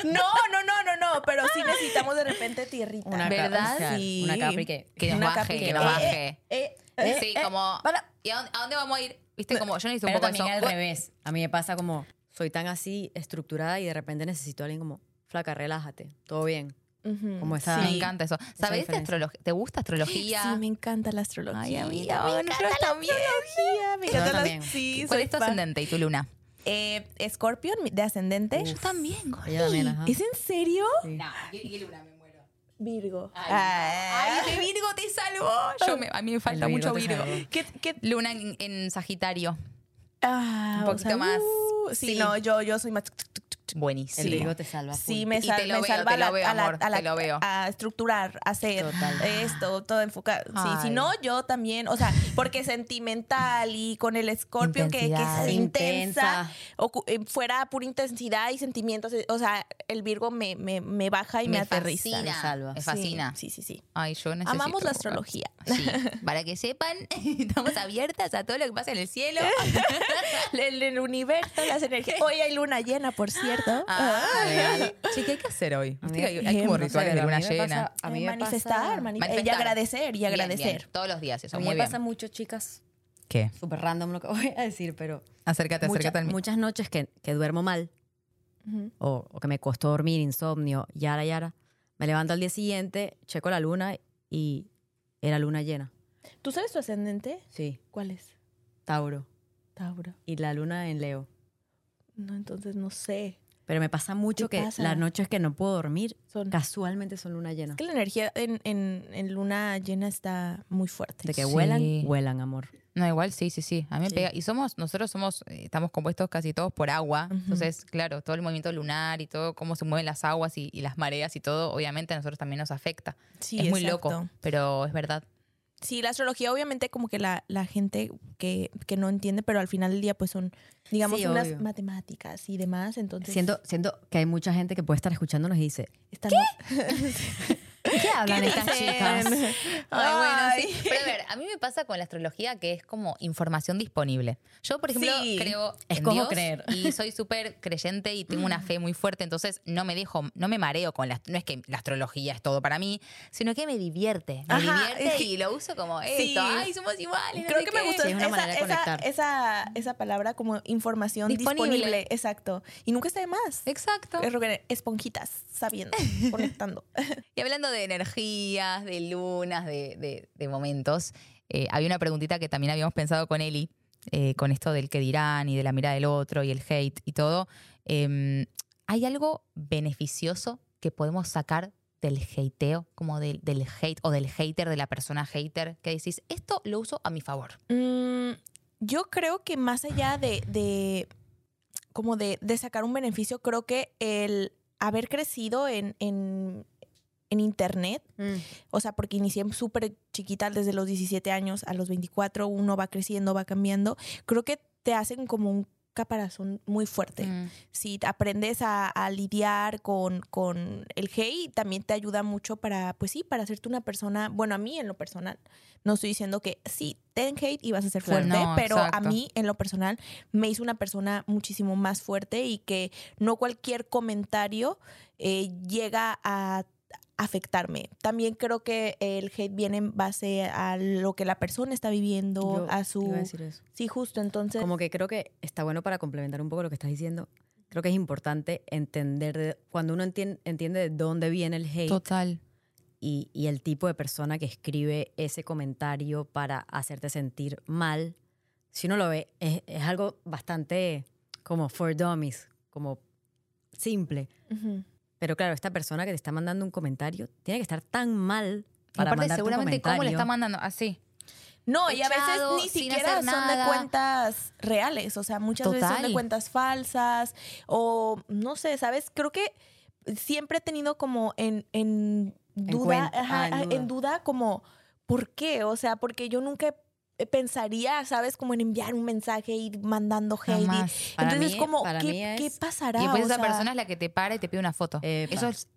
No, no, no, no, no, pero sí necesitamos de repente tierrita. Una ¿Verdad? Sí. Una Capri que... Que nos Una baje, Capri que nos eh, baje. eh, eh, sí, eh, como. para. ¿Y a dónde, a dónde vamos a ir? Viste, como yo necesito un Pero poco también eso. al revés. A mí me pasa como, soy tan así estructurada y de repente necesito a alguien como, flaca, relájate, todo bien. Ujú. Como esa- Me encanta eso. ¿Sabes de diferencia. astrología? ¿Te gusta astrología? Sí, me encanta la astrología. Ay, amiga, me encanta la también. astrología. Me encanta la también. Sí, ¿Cuál soy es tu fan. ascendente y tu luna? Eh, Scorpion de ascendente. Yo también, Gordi. Ella también, ajá. ¿Es en serio? No, ¿qué, qué luna me muero? Virgo. Ay, Ah. Virgo te salvó. Yo me- a mí me falta mucho Virgo. Luna en, en Sagitario. Ah, Un poquito más. uh, sí, Sí. no, yo, yo soy más. Buenísimo. El Virgo te salva. Sí, me, Y sal- te lo me veo, salva te lo a la- veo, a la- amor, a la- te lo veo. a estructurar, hacer Total. esto, todo enfocado. Sí, si no, yo también, o sea, porque sentimental y con el Scorpio que, que es intensa, Intensa. ocu- eh, fuera pura intensidad y sentimientos, o sea, el Virgo me, me, me baja y me, aterriza. fascina. Me salva. Me fascina. Sí, sí, sí. Ay, yo necesito. Amamos la astrología. Sí. Para que sepan, estamos abiertas a todo lo que pasa en el cielo. El, el universo, las energías. Hoy hay luna llena, por cierto. Ah. Sí, ¿qué hay que hacer hoy? Mí- hay, hay como rituales de luna llena. A mí Eh, me manifestar, Manifestar. y agradecer, y agradecer. bien. Todos los días, eso. A mí muy me bien. pasa mucho, chicas, ¿Qué? súper random lo que voy a decir, pero Acércate, mucha- acércate al mí. muchas noches que, que duermo mal o, o que me costó dormir, insomnio, yara, yara, me levanto al día siguiente, checo la luna y era luna llena. ¿Tú sabes tu ascendente? Sí, ¿Cuál es? Tauro. Tauro. Y la luna en Leo. No, entonces no sé. Pero me pasa mucho ¿Qué que pasa? las noches que no puedo dormir, Son... casualmente son luna llena. Es que la energía en, en, en luna llena está muy fuerte. De que Sí. vuelan, vuelan, amor. No, igual sí, sí, sí. A mí me Sí. pega. Y somos, nosotros somos, eh, estamos compuestos casi todos por agua. Ujú. Entonces, claro, todo el movimiento lunar y todo, cómo se mueven las aguas y, y las mareas y todo, obviamente a nosotros también nos afecta. Sí, es muy exacto. loco, pero es verdad. Sí, la astrología obviamente como que la, la gente que, que no entiende, pero al final del día pues son, digamos, Sí, unas obvio. matemáticas y demás, entonces... Siento, siento que hay mucha gente que puede estar escuchándonos y dice, están- ¿qué hablan estas dicen? chicas? Ay, bueno, sí. Pero a ver, a mí me pasa con la astrología que es como información disponible. Yo, por ejemplo, Sí. creo en Escojo Dios creer. y soy súper creyente y tengo una fe muy fuerte, entonces no me dejo, no me mareo con la, no es que la astrología es todo para mí, sino que me divierte, me Ajá, divierte es que- y lo uso como esto, Sí. ay, somos iguales. no Creo sé que me qué. gustó Sí, es una esa, manera de esa- conectar. esa, esa palabra como información Disponible. disponible. Exacto. Y nunca está de más. Exacto. Es que Esponjitas, sabiendo, conectando. Y hablando de energías, de lunas, de, de- momentos, eh, había una preguntita que también habíamos pensado con Eli, eh, con esto del que dirán y de la mirada del otro y el hate y todo. Em, ¿Hay algo beneficioso que podemos sacar del hateo, como del, del hate o del hater, de la persona hater, que decís, esto lo uso a mi favor? Mm, yo creo que más allá de, de como de, de sacar un beneficio, creo que el haber crecido en, en internet, Mm. o sea, porque inicié súper chiquita desde los 17 años a los 24, uno va creciendo, va cambiando, creo que te hacen como un caparazón muy fuerte. Mm. Si aprendes a, a lidiar con, con el hate, también te ayuda mucho para, pues sí, para hacerte una persona, bueno, a mí en lo personal, no estoy diciendo que sí, ten hate y vas a ser fuerte, No, pero a exacto. mí en lo personal me hizo una persona muchísimo más fuerte y que no cualquier comentario eh, llega a afectarme. También creo que el hate viene en base a lo que la persona está viviendo, Yo a su... iba a decir eso. Sí, justo, entonces... Como que creo que está bueno para complementar un poco lo que estás diciendo. Creo que es importante entender, de- cuando uno entiende, entiende de dónde viene el hate Total. y, y el tipo de persona que escribe ese comentario para hacerte sentir mal, si uno lo ve, es, es algo bastante como for dummies, como simple. Ujú. Pero claro, esta persona que te está mandando un comentario tiene que estar tan mal para aparte, mandarte un seguramente, ¿cómo le está mandando? Así. No, y a veces ni siquiera son de cuentas reales, o sea, muchas veces son de cuentas falsas o no sé, ¿sabes? Creo que siempre he tenido como en, en duda, ajá, ah, en ajá, duda. en duda como, ¿por qué? O sea, porque yo nunca pensaría, ¿sabes? Como en enviar un mensaje y mandando hate. y- Jamás. Para Entonces, mí- como, para ¿qué, mí es- qué pasará? Y después O esa sea, persona es la que te para y te pide una foto. Epa. Eso es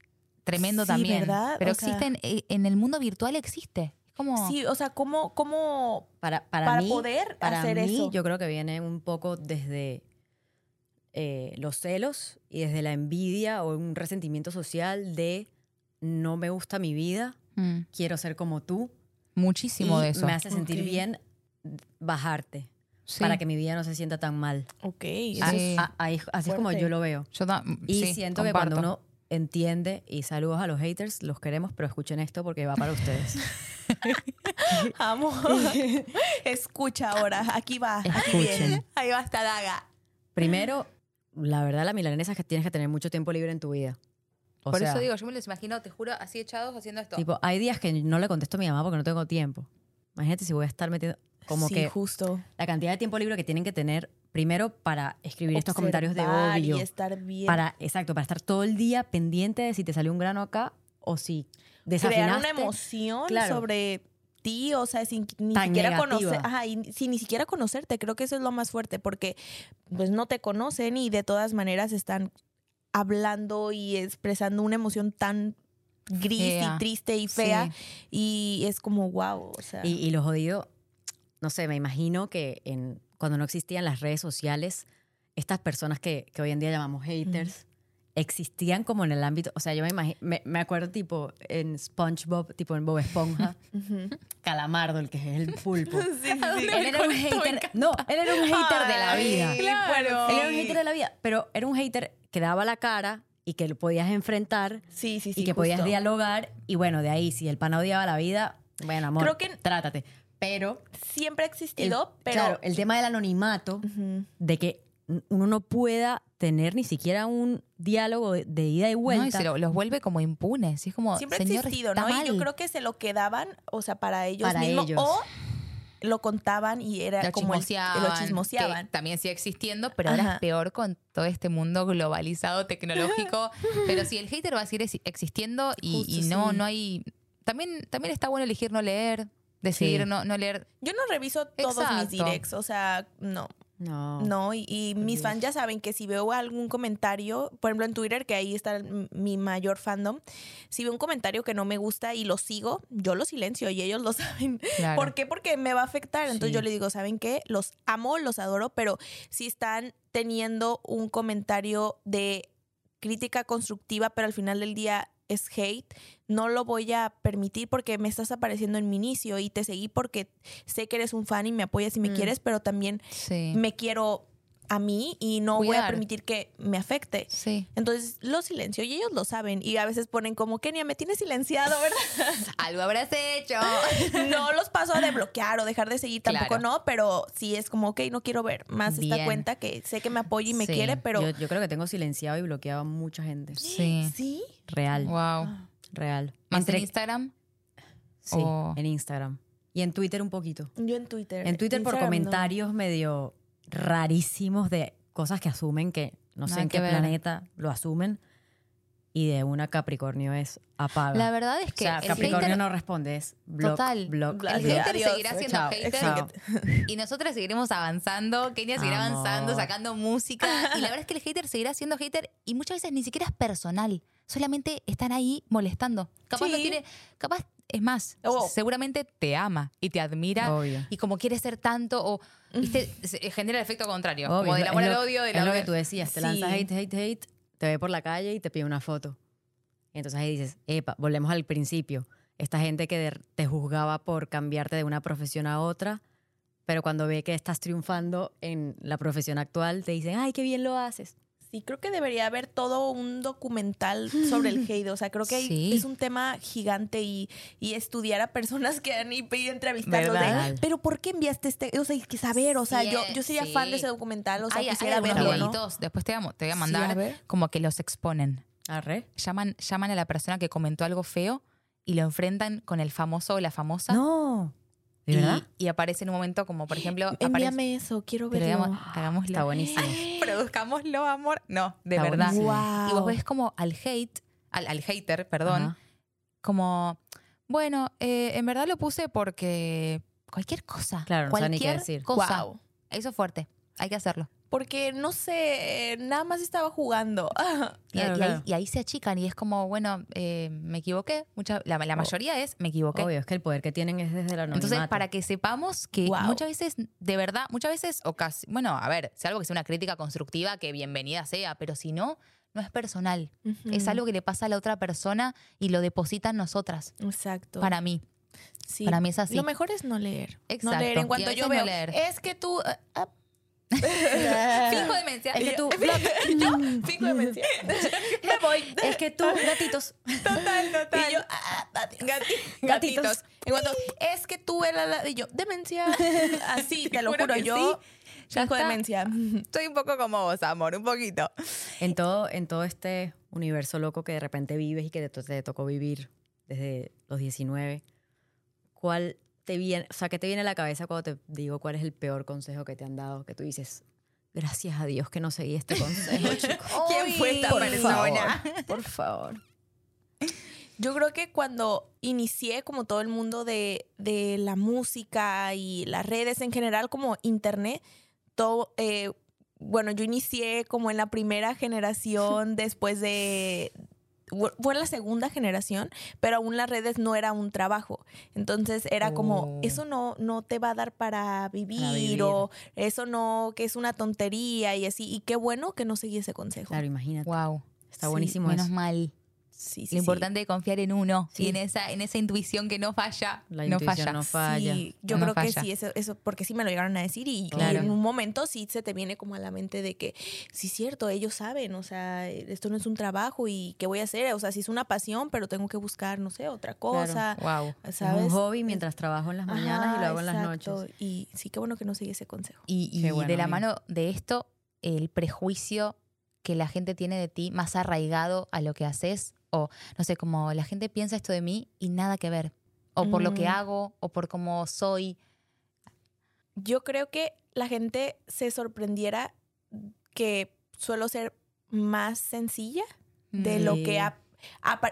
tremendo Sí, también. ¿verdad? Pero O sea- existe en, eh, en el mundo virtual existe. Es como Sí, o sea, ¿cómo, cómo Para, para, para mí, poder para hacer mí, eso? yo creo que viene un poco desde eh, los celos y desde la envidia o un resentimiento social de no me gusta mi vida, mm, quiero ser como tú. muchísimo y de eso. me hace sentir bien bajarte Sí. para que mi vida no se sienta tan mal. Ok, Ah, eso Sí. es- A- ahí- así es como yo lo veo. Yo Y sí, siento que cuando uno entiende, y saludos a los haters, los queremos, pero escuchen esto porque va para ustedes. Amo. Escucha ahora, aquí va, aquí Escuchen. viene. Ahí va esta daga. Primero, la verdad, la milanesa es que tienes que tener mucho tiempo libre en tu vida. O Por sea, eso digo, yo me los imagino, te juro, así echados haciendo esto. Tipo, hay días que no le contesto a mi mamá porque no tengo tiempo. Imagínate si voy a estar metiendo como sí, que justo. la cantidad de tiempo libre que tienen que tener primero para escribir estos comentarios de odio, Y estar bien. para exacto, para estar todo el día pendiente de si te salió un grano acá o si crear desafinaste. una emoción Claro. sobre ti, o sea, sin ni Tan siquiera negativa. conocer, ajá, y sin ni siquiera conocerte, creo que eso es lo más fuerte, porque pues no te conocen y de todas maneras están hablando y expresando una emoción tan gris Fea. y triste y fea y es como wow, o sea, Y, y lo jodido, no sé, me imagino que en, cuando no existían las redes sociales, estas personas que, que hoy en día llamamos haters, existían como en el ámbito, o sea, yo me imagino, me, me acuerdo tipo en SpongeBob, tipo en Bob Esponja. Calamardo, el que es el pulpo. Sí, sí, sí. él era un hater, no, él era un hater de la vida. claro. Él era un hater de la vida, pero era un hater que daba la cara y que lo podías enfrentar Sí, sí, sí. y que podías dialogar y bueno, de ahí si el pana odiaba la vida, bueno, amor, Creo que- trátate. Pero Siempre ha el, existido, pero claro, el tema del anonimato, de que uno no pueda tener ni siquiera un diálogo de, de ida y No, y vuelta. se lo- los vuelve como impunes. Y es como, siempre ha señor, existido, está ¿no? mal. Y yo creo que se lo quedaban, o sea, para ellos Para mismos ellos. o lo contaban y era lo como el- chismoseaban, lo chismoseaban. que también sigue existiendo, pero ahora Ajá. es peor con todo este mundo globalizado, tecnológico. pero sí, el hater va a seguir ex- existiendo y, Justo, y no, sí. no hay... También, también está bueno elegir no leer. Decidir Sí. no, no leer. Yo no reviso todos mis directs, o sea, no. No. No, y, y mis fans ya saben que si veo algún comentario, por ejemplo en Twitter, que ahí está mi mayor fandom, si veo un comentario que no me gusta y lo sigo, yo lo silencio y ellos lo saben. Claro. ¿Por qué? Porque me va a afectar. Entonces Sí. yo le digo, ¿saben qué? Los amo, los adoro, pero si están teniendo un comentario de crítica constructiva, pero al final del día es hate, no lo voy a permitir porque me estás apareciendo en mi inicio y te seguí porque sé que eres un fan y me apoyas y me Mm. quieres, pero también Sí. me quiero a mí y no voy a permitir que me afecte. Sí. Entonces lo silencio y ellos lo saben y a veces ponen como Kenia me tienes silenciado, ¿verdad? Algo habrás hecho. no los paso a desbloquear o dejar de seguir, tampoco Claro. no, pero sí es como, ok, no quiero ver más esta cuenta que sé que me apoya y me Sí. quiere, pero... Yo, yo creo que tengo silenciado y bloqueado a mucha gente. Sí. ¿Sí? Real, Wow. real. ¿Más Entre- en Instagram? Sí, o- en Instagram. Y en Twitter un poquito. Yo en Twitter. En Twitter por no. comentarios medio rarísimos de cosas que asumen que no sé en qué ver. planeta lo asumen. Y de una Capricornio es apaga. La verdad es o que sea, el Capricornio hater- no responde, es block, Total. block, El hater Adiós. seguirá siendo Chao. hater Chao. y nosotras seguiremos avanzando, Kenia seguirá Amor. avanzando, sacando música y la verdad es que el hater seguirá siendo hater y muchas veces ni siquiera es personal, solamente están ahí molestando. Capaz no Sí. tiene, capaz es más, Oh. seguramente te ama y te admira Obvio. y como quiere ser tanto o viste, se- genera el efecto contrario, Obvio, como del amor al odio, del Es lo que tú decías, te Sí. lanzas hate, hate, hate, te ve por la calle y te pide una foto. Y entonces ahí dices, epa, volvemos al principio. Esta gente que te juzgaba por cambiarte de una profesión a otra, pero cuando ve que estás triunfando en la profesión actual, te dicen, ay, qué bien lo haces. Sí, creo que debería haber todo un documental sobre el hate. O sea, creo que hay- Sí. es un tema gigante y, y estudiar a personas que han ido a entrevistarlos. de, ¿Verdad? Pero ¿por qué enviaste este? O sea, hay que saber. O sea, Sí, yo, yo sería sí. fan de ese documental. O sea, hay, hay quisiera algunos verlo, ¿no? después te voy a, te voy a Sí, mandar a ver. como que los exponen. Arre. Llaman, llaman a la persona que comentó algo feo y lo enfrentan con el famoso o la famosa. No. ¿De y, verdad? y aparece en un momento como, por ejemplo, Envíame eso, quiero verlo. digamos, hagámoslo. Está buenísimo. Produzcámoslo, amor. No, de Está verdad. Wow. Y vos ves como al hate, al, al hater, perdón, Ajá. como, bueno, eh, en verdad lo puse porque cualquier cosa. Claro, no sabe ni qué cualquier decir. cosa. Wow. Eso es fuerte. Hay que hacerlo. Porque, no sé, eh, nada más estaba jugando. Y, Claro, y ahí, claro. y ahí se achican y es como, bueno, eh, me equivoqué. Mucha, la, la mayoría es, me equivoqué. Obvio, es que el poder que tienen es desde la anonimato. Entonces, para que sepamos que Wow. muchas veces, de verdad, muchas veces, o casi, bueno, a ver, si algo que sea una crítica constructiva, que bienvenida sea, pero si no, no es personal. Es algo que le pasa a la otra persona y lo deposita en nosotras. Exacto. Para mí. Sí. para mí es así. Lo mejor es no leer. Exacto. No leer. En cuanto yo no veo, leer. es que tú... ah, ah, Finjo demencia. Es que tú, yo, fijo demencia. Me voy. es que tú, gatitos. Total, total. Y yo, ah. Gatitos. gatitos. Es que tú eras la... Y yo, demencia. Así, te, lo juro Yo, Ya fijo está. demencia. Estoy un poco como vos, amor, un poquito. En todo, en todo este universo loco que de repente vives y que te, te tocó vivir desde los 19, ¿cuál te viene, o sea, qué te viene a la cabeza cuando te digo cuál es el peor consejo que te han dado? Que tú dices, gracias a Dios que no seguí este consejo. ¿Quién fue esta Por persona? favor, por favor. Yo creo que cuando inicié como todo el mundo de, de la música y las redes en general, como internet, todo, eh, bueno, yo inicié como en la primera generación después de... Fue en la segunda generación, pero aún las redes no era un trabajo. Entonces era como, Oh. eso no, no te va a dar para vivir, vivir. o eso no, que es una tontería y así. Y qué bueno que no seguí ese consejo. Claro, imagínate. Wow. Está Sí, buenísimo Menos eso. mal. Sí, sí, Lo sí. importante es confiar en uno Sí. y en esa, en esa intuición que no falla. La no intuición falla. no falla. Sí, yo No creo que falla. sí, eso, eso, porque sí me lo llegaron a decir y, y Claro. en un momento sí se te viene como a la mente de que, sí es cierto, ellos saben, o sea, esto no es un trabajo y qué voy a hacer, o sea, sí es una pasión, pero tengo que buscar, no sé, otra cosa, Wow. Es ¿sabes? un hobby mientras trabajo en las mañanas y Ajá, lo hago en las exacto. noches. Y sí, qué bueno que no sigue ese consejo. Y, y bueno, de la mano de esto, el prejuicio que la gente tiene de ti más arraigado a lo que haces, o no sé, como la gente piensa esto de mí y nada que ver, o por lo que hago, o por cómo soy. Yo creo que la gente se sorprendiera que suelo ser más sencilla de lo Sí. que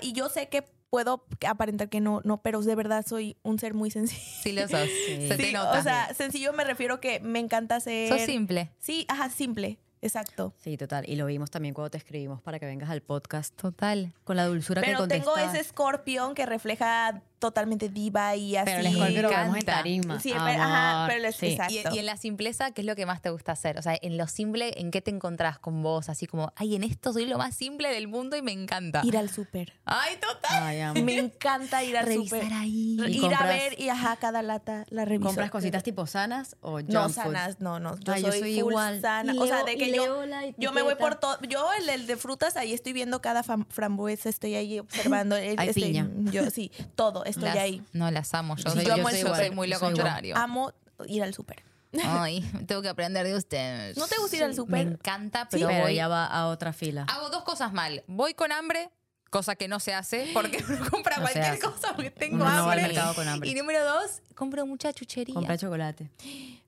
y yo sé que puedo aparentar que no, no, pero de verdad soy un ser muy sencillo. Sí lo sos. Se te Sí, nota. o sea, sencillo me refiero que me encanta ser... sos simple. Sí, ajá, simple, exacto. Sí, total. Y lo vimos también cuando te escribimos para que vengas al podcast Total. con la dulzura Pero que tengo contestas. ese escorpión que refleja totalmente diva y así. Pero el escorpio lo vemos en encanta. tarima. Sí, pero- ajá, amor. pero el- Sí. exacto. Y, y en la simpleza, ¿qué es lo que más te gusta hacer? O sea, en lo simple, ¿en qué te encontrás con vos? Así como, ay, en esto soy lo más simple del mundo y me encanta. Ir al súper. Ay, total. Ay. Me encanta ir al Revisar súper. ahí. Y Ir compras- a ver y ajá, cada lata la reviso. ¿Compras cositas tipo sanas o junk No, food? sanas, no, no. Yo, Ay, soy, yo soy full igual. sana. O sea, de que yo, yo me voy por todo. Yo, el, el de frutas, ahí estoy viendo cada frambuesa, estoy ahí observando. el- Hay este, piña. Yo, sí, todo, estoy Las- ahí. No, las amo. Yo, Sí, soy, yo yo soy soy muy lo soy igual. contrario. Amo ir al súper. Ay, tengo que aprender de ustedes. ¿No te gusta ir al Me súper? encanta, Pero, pero, voy- ya va a otra fila. hago dos cosas mal. Voy con hambre, cosa que no se hace, porque uno compra No cualquier cosa porque tengo Uno no va al hambre. mercado con hambre. Y número dos, compro mucha chuchería. Compra chocolate.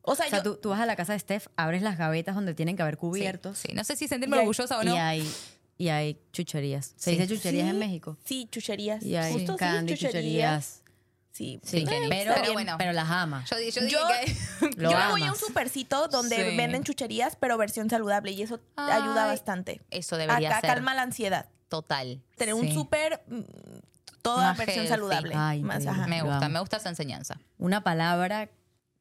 O sea, O sea, yo, tú, tú vas a la casa de Steph, abres las gavetas donde tienen que haber Sí, cubiertos Sí, no sé si sentirme Y hay- orgullosa o no. y hay y hay chucherías. ¿Se Sí. dice chucherías Sí. en México? sí, chucherías. Y hay Justo sí, chucherías. Sí, Sí, pero, Pero bueno. pero las ama. Yo, yo dije Yo- que... Lo yo me voy a un supercito donde Sí. venden chucherías, pero versión saludable y eso ayuda Ay, bastante. Eso debería Acá ser calma la ansiedad. total. Tener un súper, mm, toda Más versión healthy. saludable. Ay, Más, increíble. ajá. Me gusta, me gusta esa enseñanza. Una palabra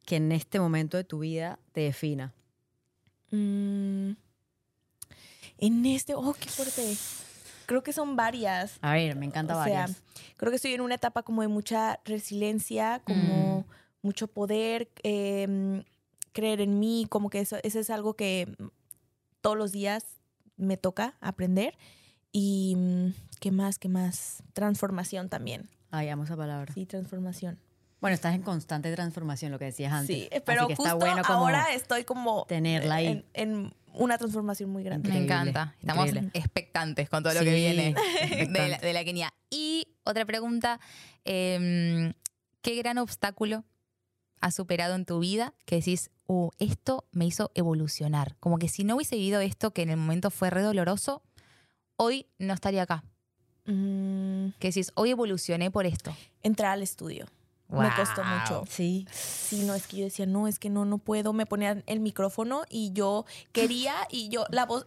que en este momento de tu vida te defina. Mm, en este, oh, qué fuerte. Creo que son varias. A ver, me encanta o sea, varias. creo que estoy en una etapa como de mucha resiliencia, como Mm. mucho poder, eh, creer en mí, como que eso, eso es algo que todos los días me toca aprender. Y mm, qué más, qué más. Transformación también. Ay, amo esa palabra. Sí, transformación. Bueno, estás en constante transformación, lo que decías antes. Sí, pero Así que justo está bueno como ahora estoy como tenerla ahí. en, en una transformación muy grande. Me encanta. Estamos increíble. expectantes con todo lo que viene de la, de la Kenia. Y otra pregunta, em, ¿qué gran obstáculo has superado en tu vida que decís, uh, esto me hizo evolucionar? Como que si no hubiese vivido esto que en el momento fue re doloroso, hoy no estaría acá. Mm, Que decís, hoy evolucioné por esto. entrar al estudio. Me costó mucho. Sí. Sí, no, es que yo decía, no, es que no, no puedo. Me ponían el micrófono y yo quería y yo, la voz,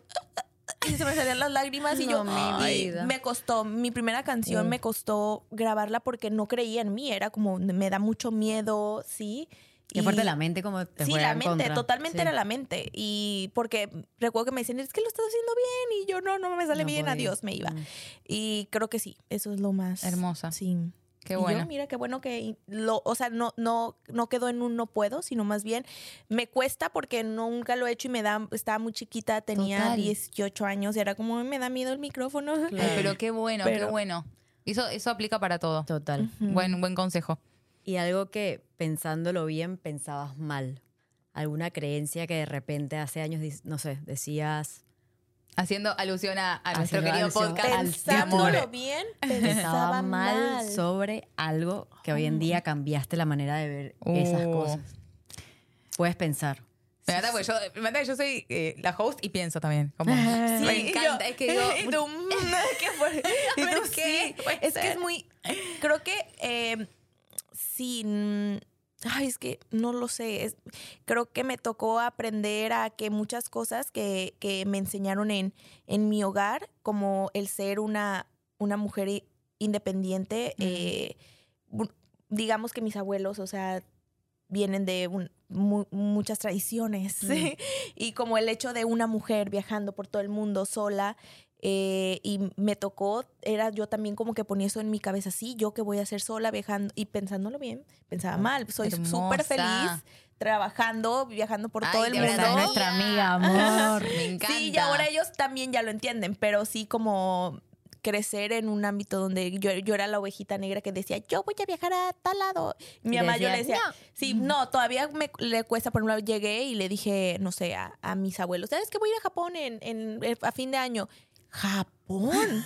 y se me salían las lágrimas y yo, mi vida. me costó, mi primera canción Mm. me costó grabarla porque no creía en mí, era como, me da mucho miedo, sí. Y- fuerte la mente como te Sí, la en mente, contra. totalmente Sí. era la mente. Y porque recuerdo que me decían, es que lo estás haciendo bien. Y yo, no, no me sale No bien, podía. adiós, me iba. Mm. Y creo que sí, eso es lo más Hermosa. Sí. Qué Y bueno. Yo, mira, qué bueno que lo, o sea, no, no, no quedó en un no puedo, sino más bien me cuesta porque nunca lo he hecho y me da, estaba muy chiquita, tenía Total. 18 años, y era como, "Ay, me da miedo el micrófono. Ay, pero qué bueno, qué Pero- bueno. Eso, eso aplica para todo. Total. Buen, buen consejo. Y algo que pensándolo bien pensabas mal. Alguna creencia que de repente hace años, no sé, decías, Haciendo alusión a, a nuestro querido alusión podcast. al Pensándolo bien, pensaba mal, mal. sobre algo que hoy en día cambiaste la manera de ver esas Uh. cosas. Puedes pensar. Me encanta porque yo, me encanta que yo soy eh, la host y pienso también. Como, Sí, me encanta. yo- es que digo, y tú, mm, sí, Puede es que es muy. Creo que eh, sí. Ay, es que no lo sé. es- creo que me tocó aprender a que muchas cosas que, que me enseñaron en, en mi hogar, como el ser una, una mujer independiente, eh, digamos que mis abuelos, o sea, vienen de un- mu- muchas tradiciones. y como el hecho de una mujer viajando por todo el mundo sola. Eh, y me tocó, era yo también como que ponía eso en mi cabeza, sí, yo que voy a hacer sola viajando y pensándolo bien, pensaba mal, soy súper feliz trabajando, viajando por Ay, todo el mundo. es nuestra amiga, amor. me encanta. Sí, y ahora ellos también ya lo entienden, pero sí como crecer en un ámbito donde yo, yo era la ovejita negra que decía, yo voy a viajar a tal lado. Mi mamá yo le decía, decía, sí, no, todavía me le cuesta, por ejemplo, llegué y le dije, no sé, a, a mis abuelos, ¿sabes que voy a ir a Japón en, en- a fin de año? Japón.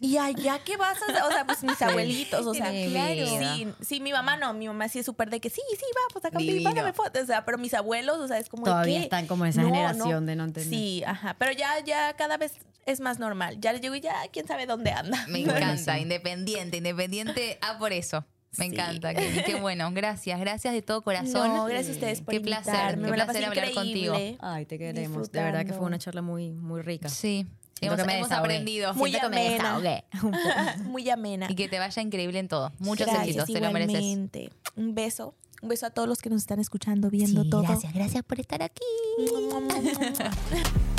¿Y allá qué vas a hacer? O sea, pues mis abuelitos, o sea, claro. Sí, sí, mi mamá no, mi mamá sí es súper de que sí, sí, va, pues acá mándame fotos, o sea, pero mis abuelos, o sea, es como de Todavía que- están como esa No, generación no. de no entender. Sí, ajá, pero ya, ya cada vez es más normal. Ya llego y ya, quién sabe dónde anda. Me encanta, independiente, independiente. Ah, por eso. Me Sí. encanta, Kelly. Qué bueno. Gracias, gracias de todo corazón. No, gracias a ustedes por Qué placer, invitarme, qué me la placer hablar contigo. Ay, te queremos. De verdad que fue una charla muy, muy rica. Sí, Siento hemos, que me hemos aprendido. Muy Siento que me amena. Muy amena. Y que te vaya increíble en todo. Muchos Gracias, éxitos, te lo mereces. Un beso. Un beso a todos los que nos están escuchando, viendo Sí, todo. gracias, gracias por estar aquí.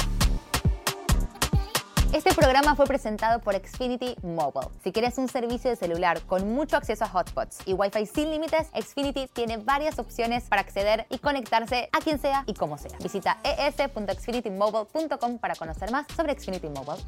Este programa fue presentado por Xfinity Mobile. Si quieres un servicio de celular con mucho acceso a hotspots y Wi-Fi sin límites, Xfinity tiene varias opciones para acceder y conectarse a quien sea y como sea. Visita e es.xfinitymobile.com para conocer más sobre Xfinity Mobile.